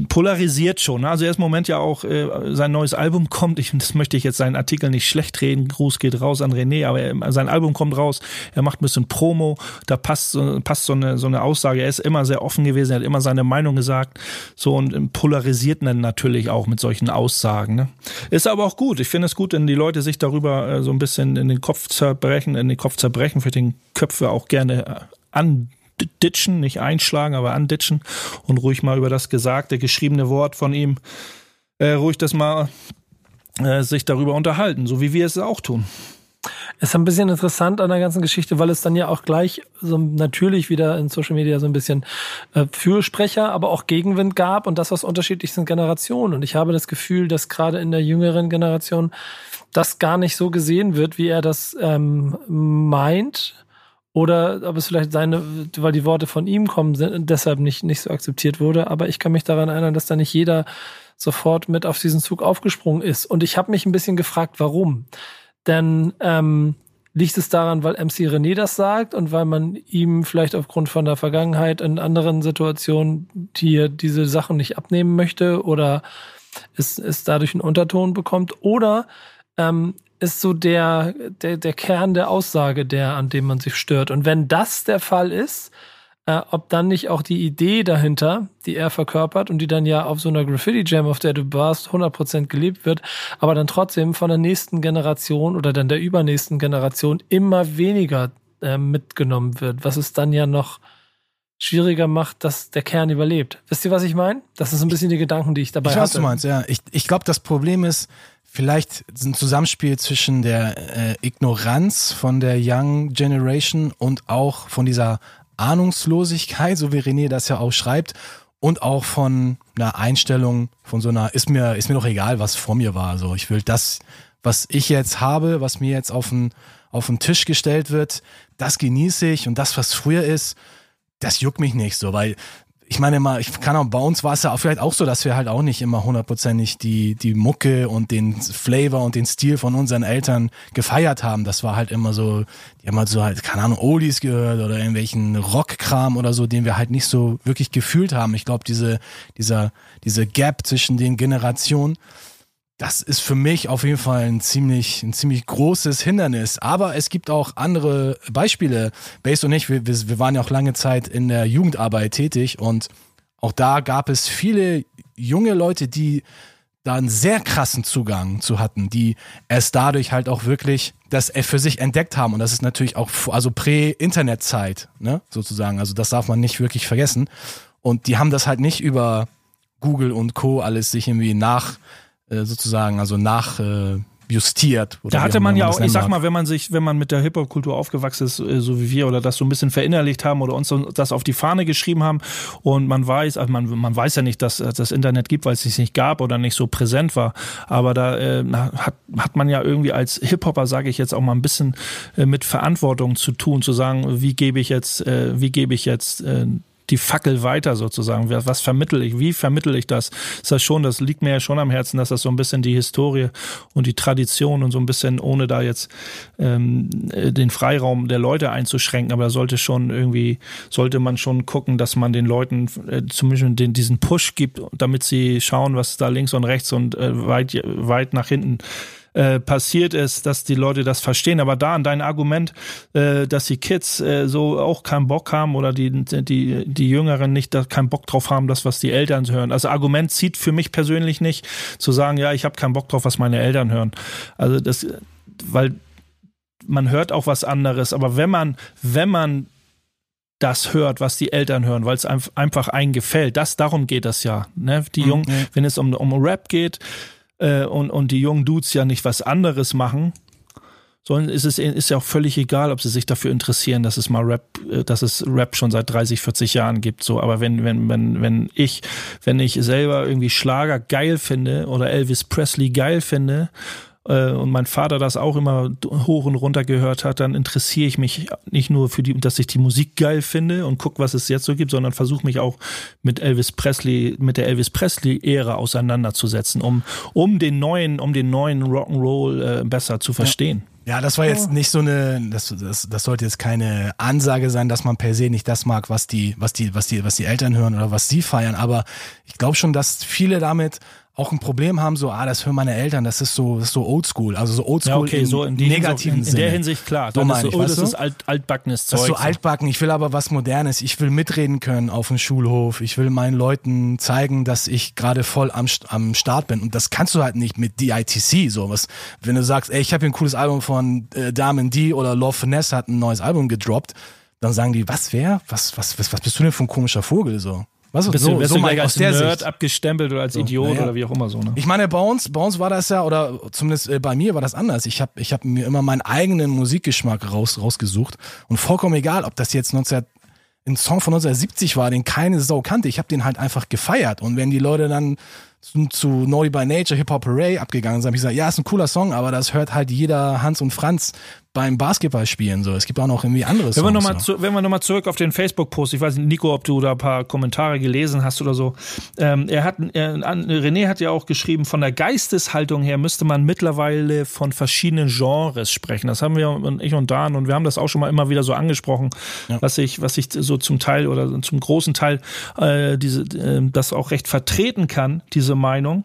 polarisiert schon. Ne? Also er ist im Moment ja auch, äh, sein neues Album kommt. Ich, das möchte ich jetzt seinen Artikel nicht schlecht reden. Gruß geht raus an René, aber er, sein Album kommt raus. Er macht ein bisschen Promo. Da passt so passt so eine, so eine Aussage. Er ist immer sehr offen gewesen, er hat immer seine Meinung gesagt. So und polarisiert dann natürlich auch mit solchen Aussagen. Ne? Ist aber auch gut. Ich finde es gut, wenn die Leute sich darüber äh, so ein bisschen in den Kopf zerbrechen, in den Kopf zerbrechen, für den Köpfe auch gerne äh, anditschen, nicht einschlagen, aber anditschen und ruhig mal über das gesagte, geschriebene Wort von ihm, äh, ruhig das mal äh, sich darüber unterhalten, so wie wir es auch tun. Ist ein bisschen interessant an der ganzen Geschichte, weil es dann ja auch gleich so natürlich wieder in Social Media so ein bisschen äh, Fürsprecher, aber auch Gegenwind gab und das aus unterschiedlichsten Generationen. Und ich habe das Gefühl, dass gerade in der jüngeren Generation das gar nicht so gesehen wird, wie er das ähm, meint. Oder ob es vielleicht seine, weil die Worte von ihm kommen, sind, deshalb nicht, nicht so akzeptiert wurde. Aber ich kann mich daran erinnern, dass da nicht jeder sofort mit auf diesen Zug aufgesprungen ist. Und ich habe mich ein bisschen gefragt, warum. Denn ähm, liegt es daran, weil MC René das sagt und weil man ihm vielleicht aufgrund von der Vergangenheit in anderen Situationen hier diese Sachen nicht abnehmen möchte oder es, es dadurch einen Unterton bekommt oder ähm, ist so der, der, der Kern der Aussage, der, an dem man sich stört. Und wenn das der Fall ist, äh, ob dann nicht auch die Idee dahinter, die er verkörpert und die dann ja auf so einer Graffiti-Jam, auf der du warst, 100% gelebt wird, aber dann trotzdem von der nächsten Generation oder dann der übernächsten Generation immer weniger äh, mitgenommen wird, was es dann ja noch schwieriger macht, dass der Kern überlebt. Wisst ihr, was ich meine? Das ist ein bisschen die Gedanken, die ich dabei habe. Ich weiß, was du meinst, ja. Ich, ich glaube, das Problem ist, vielleicht ein Zusammenspiel zwischen der äh, Ignoranz von der Young Generation und auch von dieser Ahnungslosigkeit, so wie René das ja auch schreibt, und auch von einer Einstellung, von so einer, ist mir, ist mir doch egal, was vor mir war. So, ich will das, was ich jetzt habe, was mir jetzt auf den, auf den Tisch gestellt wird, das genieße ich und das, was früher ist, das juckt mich nicht so, weil ich meine mal, ich kann auch, bei uns war es ja auch vielleicht auch so, dass wir halt auch nicht immer hundertprozentig die, die Mucke und den Flavor und den Stil von unseren Eltern gefeiert haben. Das war halt immer so, die haben halt so halt, keine Ahnung, Oldies gehört oder irgendwelchen Rockkram oder so, den wir halt nicht so wirklich gefühlt haben. Ich glaube, diese, dieser, diese Gap zwischen den Generationen, das ist für mich auf jeden Fall ein ziemlich, ein ziemlich großes Hindernis. Aber es gibt auch andere Beispiele. Base und ich, wir, wir waren ja auch lange Zeit in der Jugendarbeit tätig und auch da gab es viele junge Leute, die da einen sehr krassen Zugang zu hatten, die es dadurch halt auch wirklich das für sich entdeckt haben. Und das ist natürlich auch, also Prä-Internet-Zeit, ne, sozusagen. Also das darf man nicht wirklich vergessen. Und die haben das halt nicht über Google und Co. alles sich irgendwie nach, äh, sozusagen, also nach äh, justiert. da hatte man ja auch, ich sag mal, wenn man sich, wenn man mit der Hip-Hop-Kultur aufgewachsen ist, äh, so wie wir, oder das so ein bisschen verinnerlicht haben oder uns das auf die Fahne geschrieben haben und man weiß, also man, man weiß ja nicht, dass das Internet gibt, weil es sich nicht gab oder nicht so präsent war, aber da äh, hat, hat man ja irgendwie als Hip-Hopper, sage ich jetzt, auch mal ein bisschen äh, mit Verantwortung zu tun, zu sagen, wie gebe ich jetzt, äh, wie gebe ich jetzt äh, die Fackel weiter sozusagen? Was vermittel ich? Wie vermittel ich das? Ist das schon, das liegt mir ja schon am Herzen, dass das so ein bisschen die Historie und die Tradition und so ein bisschen, ohne da jetzt ähm, den Freiraum der Leute einzuschränken, aber da sollte schon irgendwie, sollte man schon gucken, dass man den Leuten äh, zumindest den, diesen Push gibt, damit sie schauen, was da links und rechts und äh, weit, weit nach hinten äh, passiert ist, dass die Leute das verstehen. Aber da an dein Argument, äh, dass die Kids äh, so auch keinen Bock haben oder die, die, die Jüngeren nicht da keinen Bock drauf haben, das, was die Eltern hören. Also Argument zieht für mich persönlich nicht, zu sagen, ja, ich habe keinen Bock drauf, was meine Eltern hören. Also das, weil man hört auch was anderes, aber wenn man, wenn man das hört, was die Eltern hören, weil es einfach einen gefällt. Das, darum geht das ja. Ne? Die mhm. Jungen, wenn es um, um Rap geht, äh, und, und die jungen Dudes ja nicht was anderes machen, sondern ist es ist ja auch völlig egal, ob sie sich dafür interessieren, dass es mal Rap, äh, dass es Rap schon seit 30, 40 Jahren gibt. So, aber wenn wenn wenn wenn ich wenn ich selber irgendwie Schlager geil finde oder Elvis Presley geil finde äh, und mein Vater das auch immer hoch und runter gehört hat, dann interessiere ich mich nicht nur für die, dass ich die Musik geil finde und guck, was es jetzt so gibt, sondern versuche mich auch mit Elvis Presley, mit der Elvis Presley-Ära auseinanderzusetzen, um, um den neuen, um den neuen Rock'n'Roll äh, besser zu verstehen. Ja, das war jetzt nicht so eine, das, das, das sollte jetzt keine Ansage sein, dass man per se nicht das mag, was die, was die, was die, was die Eltern hören oder was sie feiern. Aber ich glaube schon, dass viele damit auch ein Problem haben, so, ah, das hören meine Eltern, das ist so, das ist so oldschool, also so oldschool Ja, okay, im so in, negativen in, in Sinne. der Hinsicht klar. So meine ist ich, so, oh, das ist alt, altbackenes Das Zeug. ist so altbacken. Ich will aber was Modernes. Ich will mitreden können auf dem Schulhof. Ich will meinen Leuten zeigen, dass ich gerade voll am, am Start bin. Und das kannst du halt nicht mit DITC. So was, wenn du sagst, ey, ich habe hier ein cooles Album von äh, Diamond D oder Love Finesse hat ein neues Album gedroppt, dann sagen die, was wer? Was, was, was, was bist du denn für ein komischer Vogel? So, was? bist so, du, wirst so du gleich als der Nerd Sicht. abgestempelt oder als Idiot naja. oder wie auch immer so. Ne? Ich meine, bei uns, bei uns war das ja, oder zumindest äh, bei mir war das anders. Ich habe ich hab mir immer meinen eigenen Musikgeschmack raus, rausgesucht und vollkommen egal, ob das jetzt 19, ein Song von 1970 war, den keine Sau kannte. Ich habe den halt einfach gefeiert. Und wenn die Leute dann zu, zu Naughty by Nature, Hip Hop Hooray abgegangen sind, habe ich gesagt, ja, ist ein cooler Song, aber das hört halt jeder Hans und Franz beim Basketballspielen so. Es gibt auch noch irgendwie andere Wenn wir nochmal so. zu, wenn wir noch mal zurück auf den Facebook-Post, ich weiß nicht, Nico, ob du da ein paar Kommentare gelesen hast oder so. Ähm, er hat, er, an- René hat ja auch geschrieben, von der Geisteshaltung her müsste man mittlerweile von verschiedenen Genres sprechen. Das haben wir und ich und Dan und wir haben das auch schon mal immer wieder so angesprochen, was ich, was ich so zum Teil oder zum großen Teil äh, diese, äh, das auch recht vertreten kann, diese Meinung.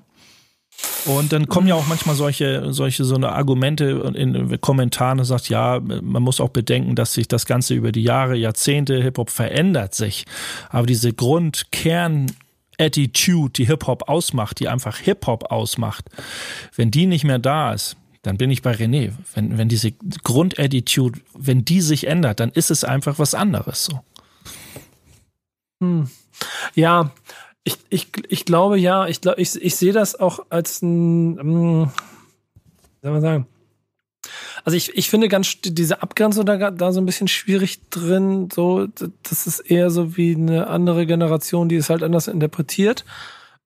Und dann kommen ja auch manchmal solche, solche so eine Argumente in Kommentaren und sagt, ja, man muss auch bedenken, dass sich das Ganze über die Jahre, Jahrzehnte Hip-Hop verändert sich. Aber diese Grundkern Attitude, die Hip-Hop ausmacht, die einfach Hip-Hop ausmacht, wenn die nicht mehr da ist, dann bin ich bei René. Wenn, wenn diese Grundattitude, wenn die sich ändert, dann ist es einfach was anderes so. Hm. Ja, ich, ich, ich glaube ja, ich, glaub, ich, ich sehe das auch als ein, ähm, wie soll man sagen, also ich, ich finde ganz diese Abgrenzung da, da so ein bisschen schwierig drin. So, das ist eher so wie eine andere Generation, die es halt anders interpretiert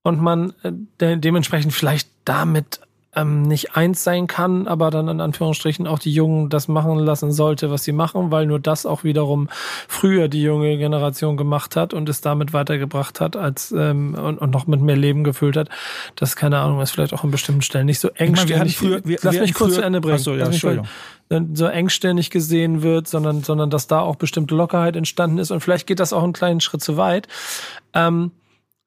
und man äh, de dementsprechend vielleicht damit ähm, nicht eins sein kann, aber dann in Anführungsstrichen auch die Jungen das machen lassen sollte, was sie machen, weil nur das auch wiederum früher die junge Generation gemacht hat und es damit weitergebracht hat als ähm, und, und noch mit mehr Leben gefüllt hat. Das keine Ahnung, ist vielleicht auch an bestimmten Stellen nicht so engständig. früher- wir- lass wir mich kurz früher- zu Ende bringen. Ach so, ja, Entschuldigung. so engständig gesehen wird, sondern, sondern dass da auch bestimmte Lockerheit entstanden ist und vielleicht geht das auch einen kleinen Schritt zu weit. Ähm,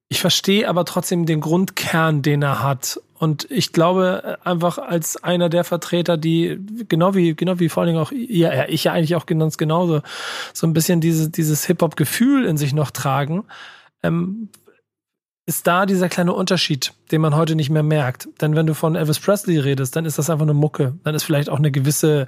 ich verstehe aber trotzdem den Grundkern, den er hat. Und ich glaube äh, einfach als einer der Vertreter, die genau wie genau wie vor allen Dingen auch ihr, ja, ich ja eigentlich auch ganz genauso so ein bisschen diese, dieses Hip-Hop-Gefühl in sich noch tragen, ähm, ist da dieser kleine Unterschied, den man heute nicht mehr merkt. Denn wenn du von Elvis Presley redest, dann ist das einfach eine Mucke. Dann ist vielleicht auch eine gewisse,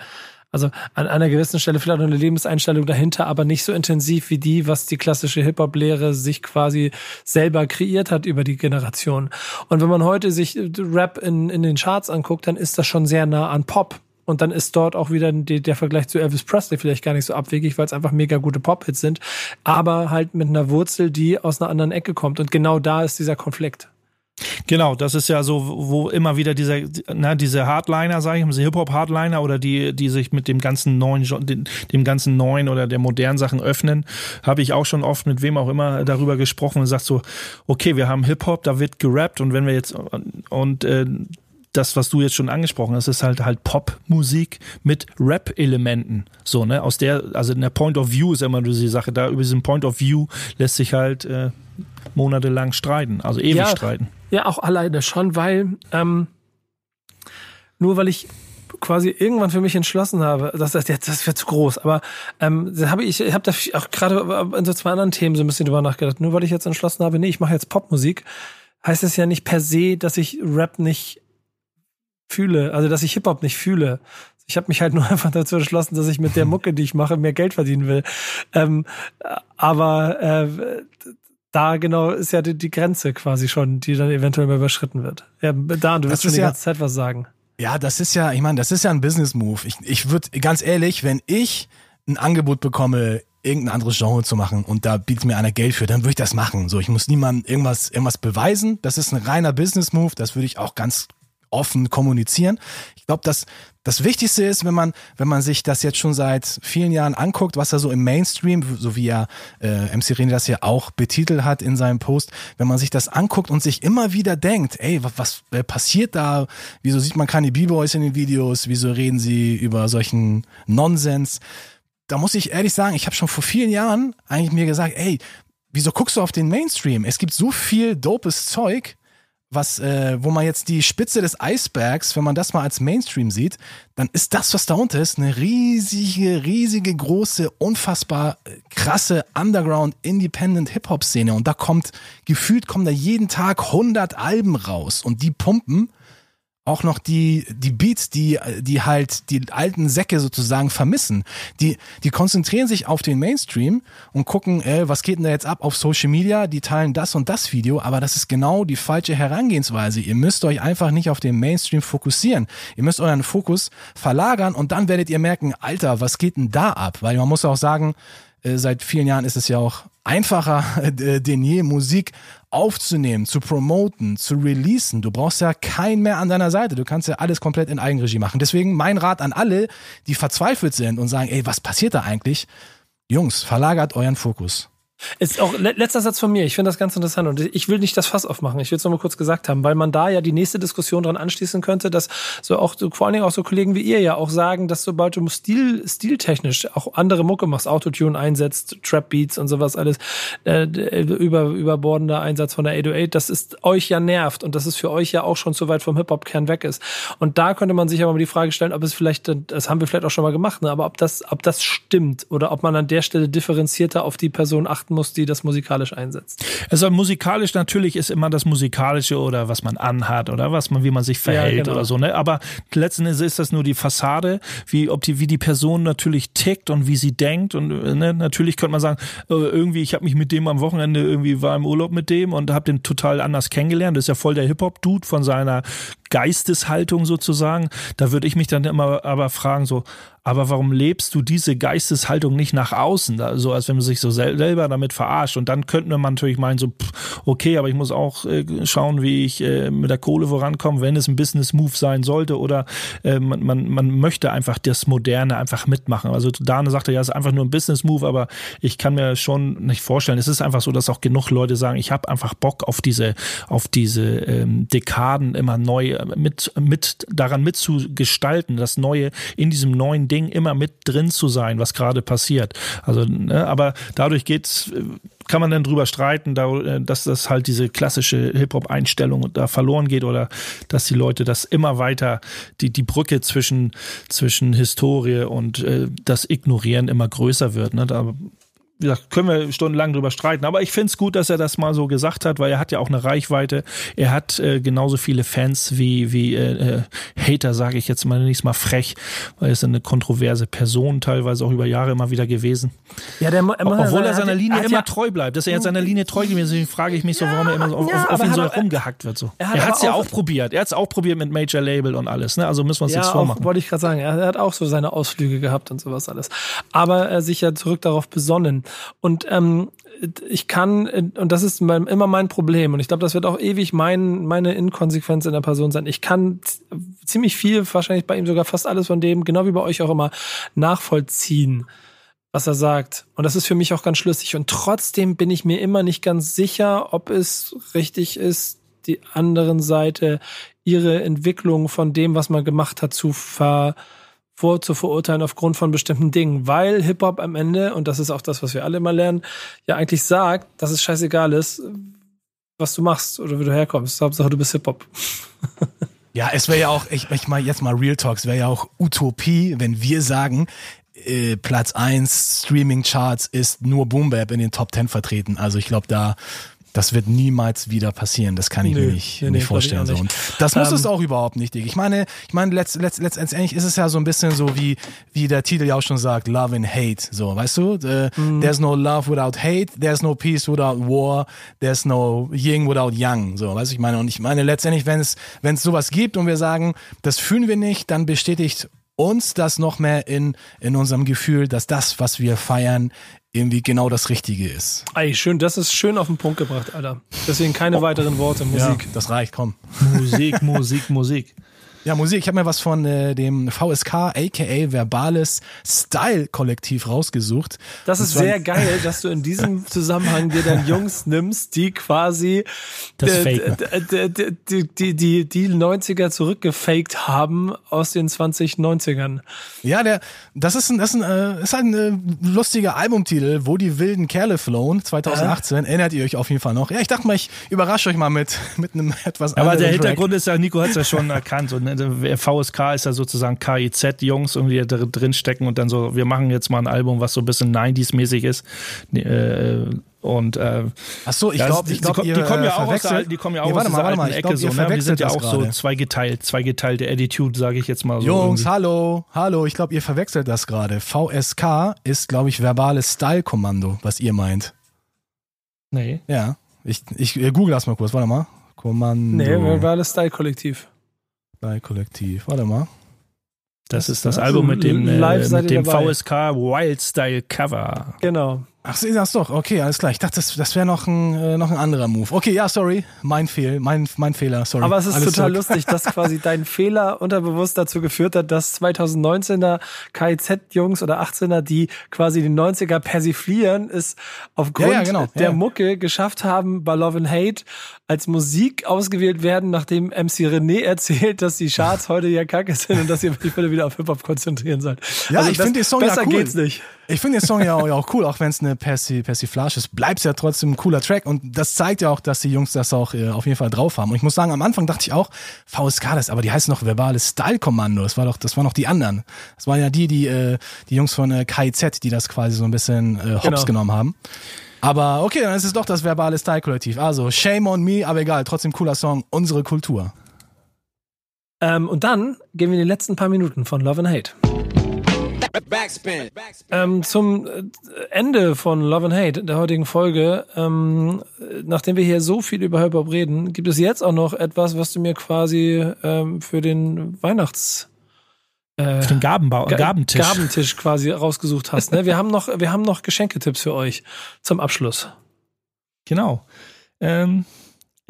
also an einer gewissen Stelle vielleicht noch eine Lebenseinstellung dahinter, aber nicht so intensiv wie die, was die klassische Hip-Hop-Lehre sich quasi selber kreiert hat über die Generation. Und wenn man heute sich Rap in, in den Charts anguckt, dann ist das schon sehr nah an Pop. Und dann ist dort auch wieder die, der Vergleich zu Elvis Presley vielleicht gar nicht so abwegig, weil es einfach mega gute Pop-Hits sind, aber halt mit einer Wurzel, die aus einer anderen Ecke kommt. Und genau da ist dieser Konflikt. Genau, das ist ja so, wo immer wieder dieser, na, diese Hardliner, sage ich mal, diese Hip-Hop-Hardliner oder die, die sich mit dem ganzen neuen, dem ganzen neuen oder der modernen Sachen öffnen, habe ich auch schon oft mit wem auch immer darüber gesprochen und sagt so, okay, wir haben Hip-Hop, da wird gerappt und wenn wir jetzt und äh, das, was du jetzt schon angesprochen hast, ist halt halt Popmusik mit Rap-Elementen. So, ne? Aus der, also in der Point of View ist immer diese Sache, da über diesen Point of View lässt sich halt äh, monatelang streiten, also ewig Ja. streiten. Ja, auch alleine schon, weil ähm, nur weil ich quasi irgendwann für mich entschlossen habe, dass das jetzt das wird zu groß, aber ähm, habe ich ich habe da auch gerade in so zwei anderen Themen so ein bisschen drüber nachgedacht. Nur weil ich jetzt entschlossen habe, nee, ich mache jetzt Popmusik, heißt es ja nicht per se, dass ich Rap nicht fühle, also dass ich Hip Hop nicht fühle. Ich habe mich halt nur einfach dazu entschlossen, dass ich mit der Mucke, die ich mache, mehr Geld verdienen will. Ähm, aber äh, da genau ist ja die, die Grenze quasi schon, die dann eventuell mal überschritten wird. Ja, da, du wirst schon die ja- ganze Zeit was sagen. Ja, das ist ja, ich meine, das ist ja ein Business-Move. Ich, ich würde, ganz ehrlich, wenn ich ein Angebot bekomme, irgendein anderes Genre zu machen und da bietet mir einer Geld für, dann würde ich das machen. So, ich muss niemandem irgendwas, irgendwas beweisen. Das ist ein reiner Business-Move. Das würde ich auch ganz offen kommunizieren. Ich glaube, dass das Wichtigste ist, wenn man, wenn man sich das jetzt schon seit vielen Jahren anguckt, was er so im Mainstream, so wie er äh, MC René das ja auch betitelt hat in seinem Post, wenn man sich das anguckt und sich immer wieder denkt, ey, was, was äh, passiert da? Wieso sieht man keine B-Boys in den Videos? Wieso reden sie über solchen Nonsens? Da muss ich ehrlich sagen, ich habe schon vor vielen Jahren eigentlich mir gesagt, ey, wieso guckst du auf den Mainstream? Es gibt so viel dopes Zeug, was, äh, wo man jetzt die Spitze des Eisbergs, wenn man das mal als Mainstream sieht, dann ist das, was da unter ist, eine riesige, riesige, große, unfassbar äh, krasse Underground Independent Hip-Hop Szene. Und da kommt, gefühlt kommen da jeden Tag 100 Alben raus und die pumpen auch noch die, die Beats, die, die halt die alten Säcke sozusagen vermissen. Die, die konzentrieren sich auf den Mainstream und gucken, ey, was geht denn da jetzt ab auf Social Media? Die teilen das und das Video, aber das ist genau die falsche Herangehensweise. Ihr müsst euch einfach nicht auf den Mainstream fokussieren. Ihr müsst euren Fokus verlagern und dann werdet ihr merken, Alter, was geht denn da ab? Weil man muss auch sagen, äh, seit vielen Jahren ist es ja auch einfacher äh, denn je, Musik aufzunehmen, zu promoten, zu releasen. Du brauchst ja keinen mehr an deiner Seite. Du kannst ja alles komplett in Eigenregie machen. Deswegen mein Rat an alle, die verzweifelt sind und sagen, ey, was passiert da eigentlich? Jungs, verlagert euren Fokus. Ist auch letzter Satz von mir. Ich finde das ganz interessant und ich will nicht das Fass aufmachen. Ich will es noch mal kurz gesagt haben, weil man da ja die nächste Diskussion dran anschließen könnte, dass so auch vor allen Dingen auch so Kollegen wie ihr ja auch sagen, dass sobald du stil stiltechnisch auch andere Mucke machst, Autotune einsetzt, Trap Beats und sowas alles äh, über überbordender Einsatz von der 808, das ist euch ja nervt und das ist für euch ja auch schon zu weit vom Hip Hop Kern weg ist. Und da könnte man sich aber mal die Frage stellen, ob es vielleicht das haben wir vielleicht auch schon mal gemacht, ne, aber ob das ob das stimmt oder ob man an der Stelle differenzierter auf die Person achten muss, die das musikalisch einsetzt. Also musikalisch natürlich ist immer das Musikalische oder was man anhat oder was man, wie man sich verhält ja, genau. oder so, ne? Aber letzten Endes ist das nur die Fassade, wie, ob die, wie die Person natürlich tickt und wie sie denkt. Und ne, natürlich könnte man sagen, äh, irgendwie, ich habe mich mit dem am Wochenende irgendwie war im Urlaub mit dem und habe den total anders kennengelernt. Das ist ja voll der Hip-Hop-Dude von seiner Geisteshaltung sozusagen. Da würde ich mich dann immer aber fragen, so, aber warum lebst du diese Geisteshaltung nicht nach außen, so als wenn man sich so sel selber damit verarscht? Und dann könnte man natürlich meinen, so, pff, okay, aber ich muss auch äh, schauen, wie ich äh, mit der Kohle vorankomme, wenn es ein Business-Move sein sollte oder äh, man, man, man möchte einfach das Moderne einfach mitmachen. Also Dane sagte ja, es ist einfach nur ein Business-Move, aber ich kann mir schon nicht vorstellen, es ist einfach so, dass auch genug Leute sagen, ich habe einfach Bock auf diese, auf diese ähm, Dekaden immer neu äh, mit, mit daran mitzugestalten, das Neue in diesem neuen Ding immer mit drin zu sein, was gerade passiert. Also, ne, aber dadurch geht's, kann man dann drüber streiten, da, dass das halt diese klassische Hip-Hop-Einstellung da verloren geht oder dass die Leute das immer weiter, die, die Brücke zwischen, zwischen Historie und äh, das Ignorieren immer größer wird. Ne? Da wie gesagt, können wir stundenlang drüber streiten. Aber ich finde es gut, dass er das mal so gesagt hat, weil er hat ja auch eine Reichweite. Er hat äh, genauso viele Fans wie, wie äh, äh Hater, sage ich jetzt mal nicht mal frech, weil er ist eine kontroverse Person, teilweise auch über Jahre immer wieder gewesen. Ja, der, er Obwohl er seiner Linie immer ja, treu bleibt. Dass er jetzt seiner Linie treu gewesen ist, frage ich mich so, warum er immer so auf, ja, auf ihn so rumgehackt wird. So. Er hat es ja auch probiert. Er hat es auch probiert mit Major Label und alles. Ne? Also müssen wir uns ja, nichts vormachen. wollte ich gerade sagen. Er hat auch so seine Ausflüge gehabt und sowas alles. Aber er sich ja zurück darauf besonnen. Und ähm, ich kann, und das ist mein, immer mein Problem, und ich glaube, das wird auch ewig mein, meine Inkonsequenz in der Person sein. Ich kann ziemlich viel, wahrscheinlich bei ihm sogar fast alles von dem, genau wie bei euch auch immer, nachvollziehen, was er sagt. Und das ist für mich auch ganz schlüssig. Und trotzdem bin ich mir immer nicht ganz sicher, ob es richtig ist, die anderen Seite ihre Entwicklung von dem, was man gemacht hat, zu ver vor zu verurteilen aufgrund von bestimmten Dingen, weil Hip-Hop am Ende, und das ist auch das, was wir alle immer lernen, ja eigentlich sagt, dass es scheißegal ist, was du machst oder wie du herkommst. Hauptsache, du bist Hip-Hop. ja, es wäre ja auch, ich, ich mal jetzt mal Real Talks, wäre ja auch Utopie, wenn wir sagen, äh, Platz 1 Streaming-Charts ist nur Boom Bap in den Top 10 vertreten. Also ich glaube, da das wird niemals wieder passieren. Das kann ich Nö, mir nicht, nee, nicht vorstellen. Nicht. So. Und das muss ähm, es auch überhaupt nicht, Dick. Ich meine, ich meine, letzt, letzt, letztendlich ist es ja so ein bisschen so wie, wie der Titel ja auch schon sagt, Love and Hate. So, weißt du? Uh, mm. There's no love without hate, there's no peace without war, there's no yin without young. So, weißt du, ich meine, und ich meine, letztendlich, wenn es, wenn es sowas gibt und wir sagen, das fühlen wir nicht, dann bestätigt uns das noch mehr in, in unserem Gefühl, dass das, was wir feiern, irgendwie genau das Richtige ist. Ey, schön, das ist schön auf den Punkt gebracht, Alter. Deswegen keine weiteren Worte, Musik. Ja, das reicht, komm. Musik, Musik, Musik. Ja, Musik. Ich habe mir was von äh, dem VSK, aka Verbales Style Kollektiv rausgesucht. Das ist sehr geil, dass du in diesem Zusammenhang dir dann Jungs nimmst, die quasi Das äh, die, die, die, die 90er zurückgefaked haben aus den 2090ern. Ja, der, das ist ein, das ist ein, äh, ist halt ein äh, lustiger Albumtitel, wo die wilden Kerle flown, 2018. Erinnert ihr euch auf jeden Fall noch? Ja, ich dachte mal, ich überrasche euch mal mit, mit einem etwas Aber der anderen Track. Hintergrund ist ja, Nico hat es ja schon erkannt. Und, ne, der VSK ist ja sozusagen KIZ-Jungs, irgendwie die da drin stecken und dann so, wir machen jetzt mal ein Album, was so ein bisschen 90s-mäßig ist. Äh, und äh, Ach so, ich glaube, die, ich glaube, die, ihr die kommen ja äh, auch aus der, die kommen ja auch Nee, aus warte mal, warte ich Ecke glaube, so. Ne? Wir verwechselt sind ja auch so gerade. zweigeteilt, zweigeteilte Attitude, sage ich jetzt mal so. Jungs, irgendwie. hallo, hallo, ich glaube, ihr verwechselt das gerade. VSK ist, glaube ich, verbales Style-Kommando, was ihr meint. Nee. Ja, ich, ich äh, google das mal kurz, warte mal. Kommando. Nee, verbales Style-Kollektiv. Style-Kollektiv, warte mal. Das ist das Also Album mit dem, äh, mit dem. VSK Wild Style Cover. Genau. Ach, sie das doch. Okay, alles klar. Ich dachte, das, das wäre noch ein, äh, noch ein anderer Move. Okay, ja, sorry. Mein Fehl, mein, mein Fehler, sorry. Aber es ist Alles total zurück. lustig, dass quasi dein Fehler unterbewusst dazu geführt hat, dass 2019er KIZ-Jungs oder 18er, die quasi die 90er persiflieren, es aufgrund Ja, ja, genau. der Ja. Mucke geschafft haben, bei Love and Hate als Musik ausgewählt werden, nachdem MC René erzählt, dass die Charts heute ja kacke sind und dass ihr euch bitte wieder auf Hip-Hop konzentrieren sollt. Also Ja, ich bess- finde den Song ja besser cool. geht's nicht. Ich finde den Song ja auch, ja auch cool, auch wenn es eine Persi Persiflage ist, bleibt ja trotzdem ein cooler Track und das zeigt ja auch, dass die Jungs das auch äh, auf jeden Fall drauf haben. Und ich muss sagen, am Anfang dachte ich auch, VSK das, aber die heißen noch verbales Style-Kommando. Das war doch, das waren noch die anderen. Das waren ja die, die, äh, die Jungs von äh, KIZ, die das quasi so ein bisschen äh, hops Genau. genommen haben. Aber okay, dann ist es doch das verbale Style-Kollektiv. Also, shame on me, aber egal, trotzdem cooler Song, unsere Kultur. Ähm, und dann gehen wir in die letzten paar Minuten von Love and Hate. Backspin. Backspin. Ähm, zum äh, Ende von Love and Hate, der heutigen Folge, ähm, äh, nachdem wir hier so viel über Hip-Hop reden, gibt es jetzt auch noch etwas, was du mir quasi ähm, für den Weihnachts... Äh, Den Gabenbau, Ga- Gabentisch. Gabentisch quasi rausgesucht hast. Ne? Wir haben noch, wir haben noch Geschenketipps für euch zum Abschluss. Genau. Ähm,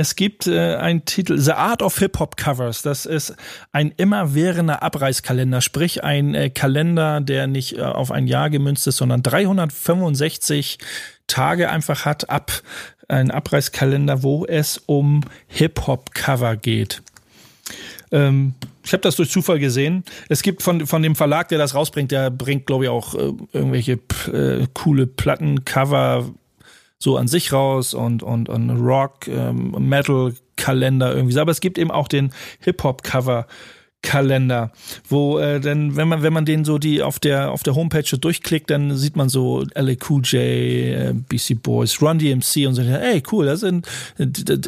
es gibt äh, einen Titel, The Art of Hip-Hop Covers. Das ist ein immerwährender Abreißkalender, sprich ein äh, Kalender, der nicht äh, auf ein Jahr gemünzt ist, sondern 365 Tage einfach hat, ab ein Abreißkalender, wo es um Hip-Hop-Cover geht. Ähm, ich habe das durch Zufall gesehen. Es gibt von, von dem Verlag, der das rausbringt, der bringt, glaube ich, auch äh, irgendwelche äh, coole Plattencover so an sich raus und, und, und Rock, ähm, Metal Kalender irgendwie. so. Aber es gibt eben auch den Hip-Hop Cover Kalender, wo äh, dann, wenn man wenn man den so die auf der auf der Homepage durchklickt, dann sieht man so LA Cool J, äh, BC Boys, Run DMC und so. Ey, cool, das sind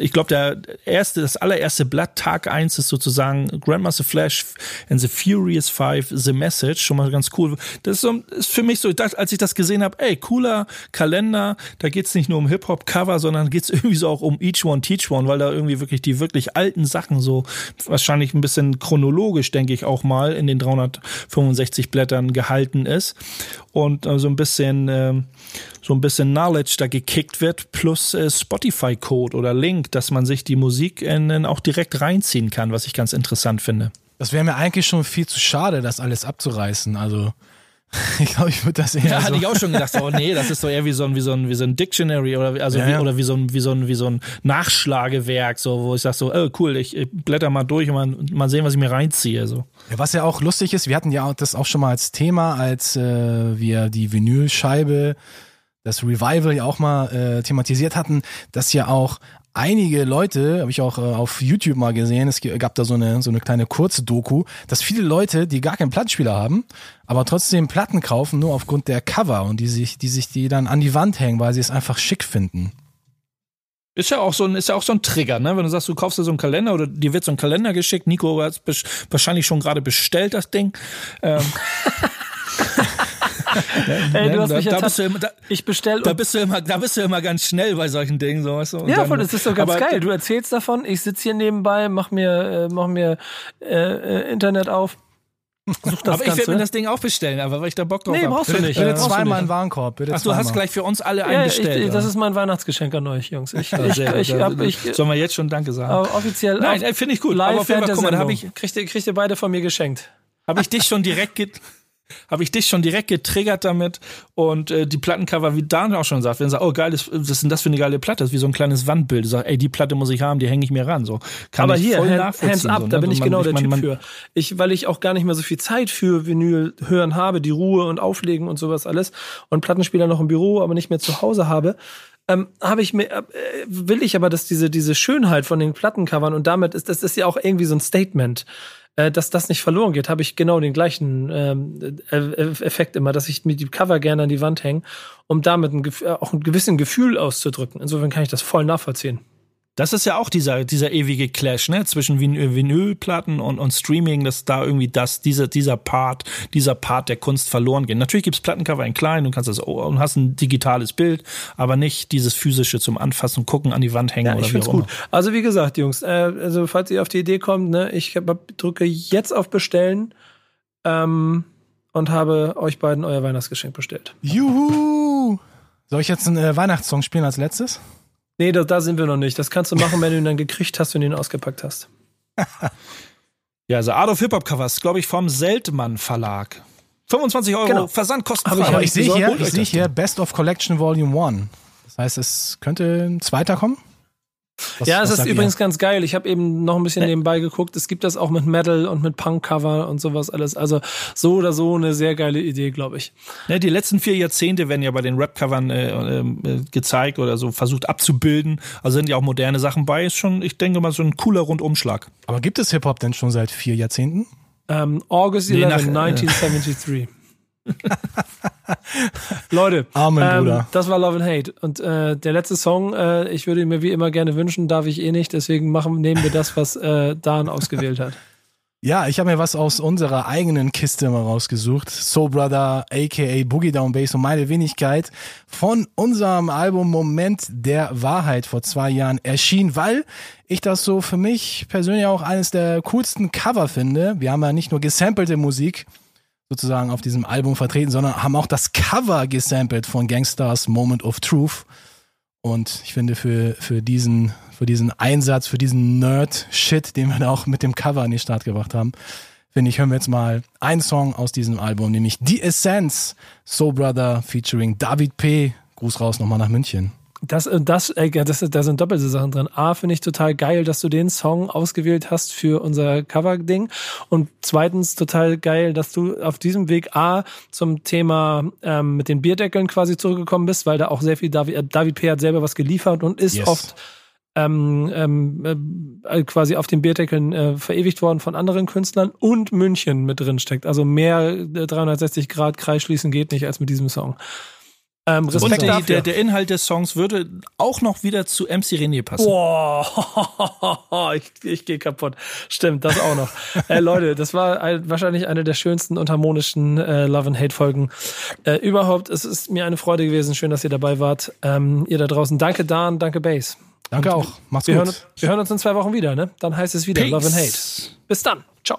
ich glaube der erste das allererste Blatt Tag eins ist sozusagen Grandmaster Flash and the Furious Five The Message, schon mal ganz cool. Das ist, so, ist für mich so, ich dachte, als ich das gesehen habe, ey, cooler Kalender, da geht's nicht nur um Hip Hop Cover, sondern geht's irgendwie so auch um Each One Teach One, weil da irgendwie wirklich die wirklich alten Sachen so wahrscheinlich ein bisschen chronologisch, denke ich auch mal, in den 365 Blättern gehalten ist und äh, so ein bisschen ähm, so ein bisschen Knowledge da gekickt wird plus äh, Spotify Code oder Link, dass man sich die Musik in, in auch direkt reinziehen kann, was ich ganz interessant finde. Das wäre mir eigentlich schon viel zu schade, das alles abzureißen. Also, ich glaube, ich würde das eher Ja, so. hatte ich auch schon gedacht, oh nee, das ist doch eher wie so ein, wie so ein, wie so ein Dictionary oder, wie- also Ja, wie, ja. oder wie so ein, wie so ein, wie so ein Nachschlagewerk, so, wo ich sag so, oh cool, ich, ich blätter mal durch und mal, mal sehen, was ich mir reinziehe, so. Ja, was ja auch lustig ist, wir hatten ja auch das auch schon mal als Thema, als äh, wir die Vinylscheibe, das Revival ja auch mal äh, thematisiert hatten, dass ja auch einige Leute, habe ich auch äh, auf YouTube mal gesehen, es gab da so eine so eine kleine Kurzdoku, dass viele Leute, die gar keinen Plattenspieler haben, aber trotzdem Platten kaufen, nur aufgrund der Cover und die sich die sich die dann an die Wand hängen, weil sie es einfach schick finden. Ist ja auch so ein, ist ja auch so ein Trigger, ne? Wenn du sagst, du kaufst dir so einen Kalender oder dir wird so ein Kalender geschickt, Nico hat es wahrscheinlich schon gerade bestellt, das Ding. Ähm, Ey, du hast da, mich da bist du immer, da, ich bestell da bist du immer, da bist du immer ganz schnell bei solchen Dingen, so weißt du. Und Ja, dann- voll, das ist doch ganz geil. Du erzählst davon, ich sitze hier nebenbei, mach mir, äh, mach mir äh, äh, Internet auf Such das aber ich werde mir das Ding auch bestellen, aber weil ich da Bock drauf Nee, habe. brauchst du nicht. Bitte Ja, zweimal einen Warenkorb. Bitte Ach, du hast gleich für uns alle Ja, einen bestellt. ich, das ist mein Weihnachtsgeschenk an euch, Jungs. Ich, Ja, ich, sehr ich, hab, ich, Sollen wir jetzt schon Danke sagen? offiziell Nein, äh, finde ich gut. Live aber auf jeden Fall, guck mal, da habe ich, kriegt, ihr, kriegt ihr beide von mir geschenkt. hab ich dich schon direkt habe ich dich schon direkt getriggert damit und äh, die Plattencover, wie Dan auch schon sagt, wenn er sagt, oh geil, das, was ist denn das für eine geile Platte? Das ist wie so ein kleines Wandbild. Sag, ey, die Platte muss ich haben, die hänge ich mir ran. So kann Aber ich hier, voll Hand. Hands up, so, da ne? bin ich Man- genau der man- Typ man- für. Ich, weil ich auch gar nicht mehr so viel Zeit für Vinyl hören habe, die Ruhe und Auflegen und sowas alles und Plattenspieler noch im Büro, aber nicht mehr zu Hause habe. Ähm, habe ich mir, äh, will ich aber, dass diese, diese Schönheit von den Plattencovern und damit ist, das ist ja auch irgendwie so ein Statement, äh, dass das nicht verloren geht, habe ich genau den gleichen ähm, äh, äh, Effekt immer, dass ich mir die Cover gerne an die Wand hänge, um damit ein, auch ein gewissen Gefühl auszudrücken. Insofern kann ich das voll nachvollziehen. Das ist ja auch dieser, dieser ewige Clash, ne, zwischen Vin Vinylplatten und, und Streaming, dass da irgendwie das, dieser, dieser Part, dieser Part der Kunst verloren geht. Natürlich gibt's Plattencover in klein, du kannst das, oh, und hast ein digitales Bild, aber nicht dieses physische zum Anfassen, gucken, an die Wand hängen Ja, oder ich wie find's auch gut. immer. Also wie gesagt, Jungs, äh, also falls ihr auf die Idee kommt, ne, ich hab, drücke jetzt auf Bestellen ähm, und habe euch beiden euer Weihnachtsgeschenk bestellt. Juhu! Soll ich jetzt einen äh, Weihnachtssong spielen als letztes? Nee, da, da sind wir noch nicht. Das kannst du machen, wenn du ihn dann gekriegt hast und ihn ausgepackt hast. Ja, also Art of Hip-Hop Covers, glaube ich, vom Seltmann Verlag. 25 Euro Genau. Ich- Aber ich sehe hier, ich sehe hier Best of Collection Volume 1. Das heißt, es könnte ein zweiter kommen? Was- ja, es ist sagt ihr? übrigens ganz geil. Ich habe eben noch ein bisschen nebenbei geguckt. Es gibt das auch mit Metal und mit Punk-Cover und sowas alles. Also so oder so eine sehr geile Idee, glaube ich. Ne, die letzten vier Jahrzehnte werden ja bei den Rap-Covern äh, äh, gezeigt oder so versucht abzubilden. Also sind ja auch moderne Sachen bei. Ist schon, ich denke mal, so ein cooler Rundumschlag. Aber gibt es Hip-Hop denn schon seit vier Jahrzehnten? Ähm, August Nee, 11, nach- äh, 1973. Leute, Amen, ähm, Bruder. das war Love and Hate. Und äh, der letzte Song, äh, ich würde ihn mir wie immer gerne wünschen, darf ich eh nicht. Deswegen machen, nehmen wir das, was äh, Dan ausgewählt hat. Ja, ich habe mir was aus unserer eigenen Kiste mal rausgesucht. Soul Brother, aka Boogie Down Bass und meine Wenigkeit von unserem Album Moment der Wahrheit vor zwei Jahren erschien, weil ich das so für mich persönlich auch eines der coolsten Cover finde. Wir haben ja nicht nur gesampelte Musik sozusagen auf diesem Album vertreten, sondern haben auch das Cover gesampelt von Gangsters Moment of Truth. Und ich finde für, für diesen, für diesen Einsatz, für diesen Nerd-Shit, den wir da auch mit dem Cover an den Start gebracht haben, finde ich, hören wir jetzt mal einen Song aus diesem Album, nämlich The Essence, Soul Brother featuring David P. Gruß raus nochmal nach München. Das, äh, das, äh, das, da sind doppelte Sachen drin. A, finde ich total geil, dass du den Song ausgewählt hast für unser Cover-Ding. Und zweitens total geil, dass du auf diesem Weg A zum Thema ähm, mit den Bierdeckeln quasi zurückgekommen bist, weil da auch sehr viel David, äh, David P. hat selber was geliefert und ist Yes. oft ähm, ähm, äh, quasi auf den Bierdeckeln äh, verewigt worden von anderen Künstlern und München mit drin steckt. Also mehr äh, 360 Grad Kreis schließen geht nicht als mit diesem Song. Ähm, Und Respekt dafür. der, der Inhalt des Songs würde auch noch wieder zu MC René passen. Boah, ich, ich gehe kaputt. Stimmt, das auch noch. äh, Leute, das war ein, wahrscheinlich eine der schönsten und harmonischen äh, Love and Hate Folgen äh, überhaupt. Es ist mir eine Freude gewesen. Schön, dass ihr dabei wart. Ähm, ihr da draußen. Danke Dan, danke Base. Danke auch. Macht's Wir gut. hören, wir hören uns in zwei Wochen wieder, ne? Dann heißt es wieder Love and Hate. Bis dann. Ciao.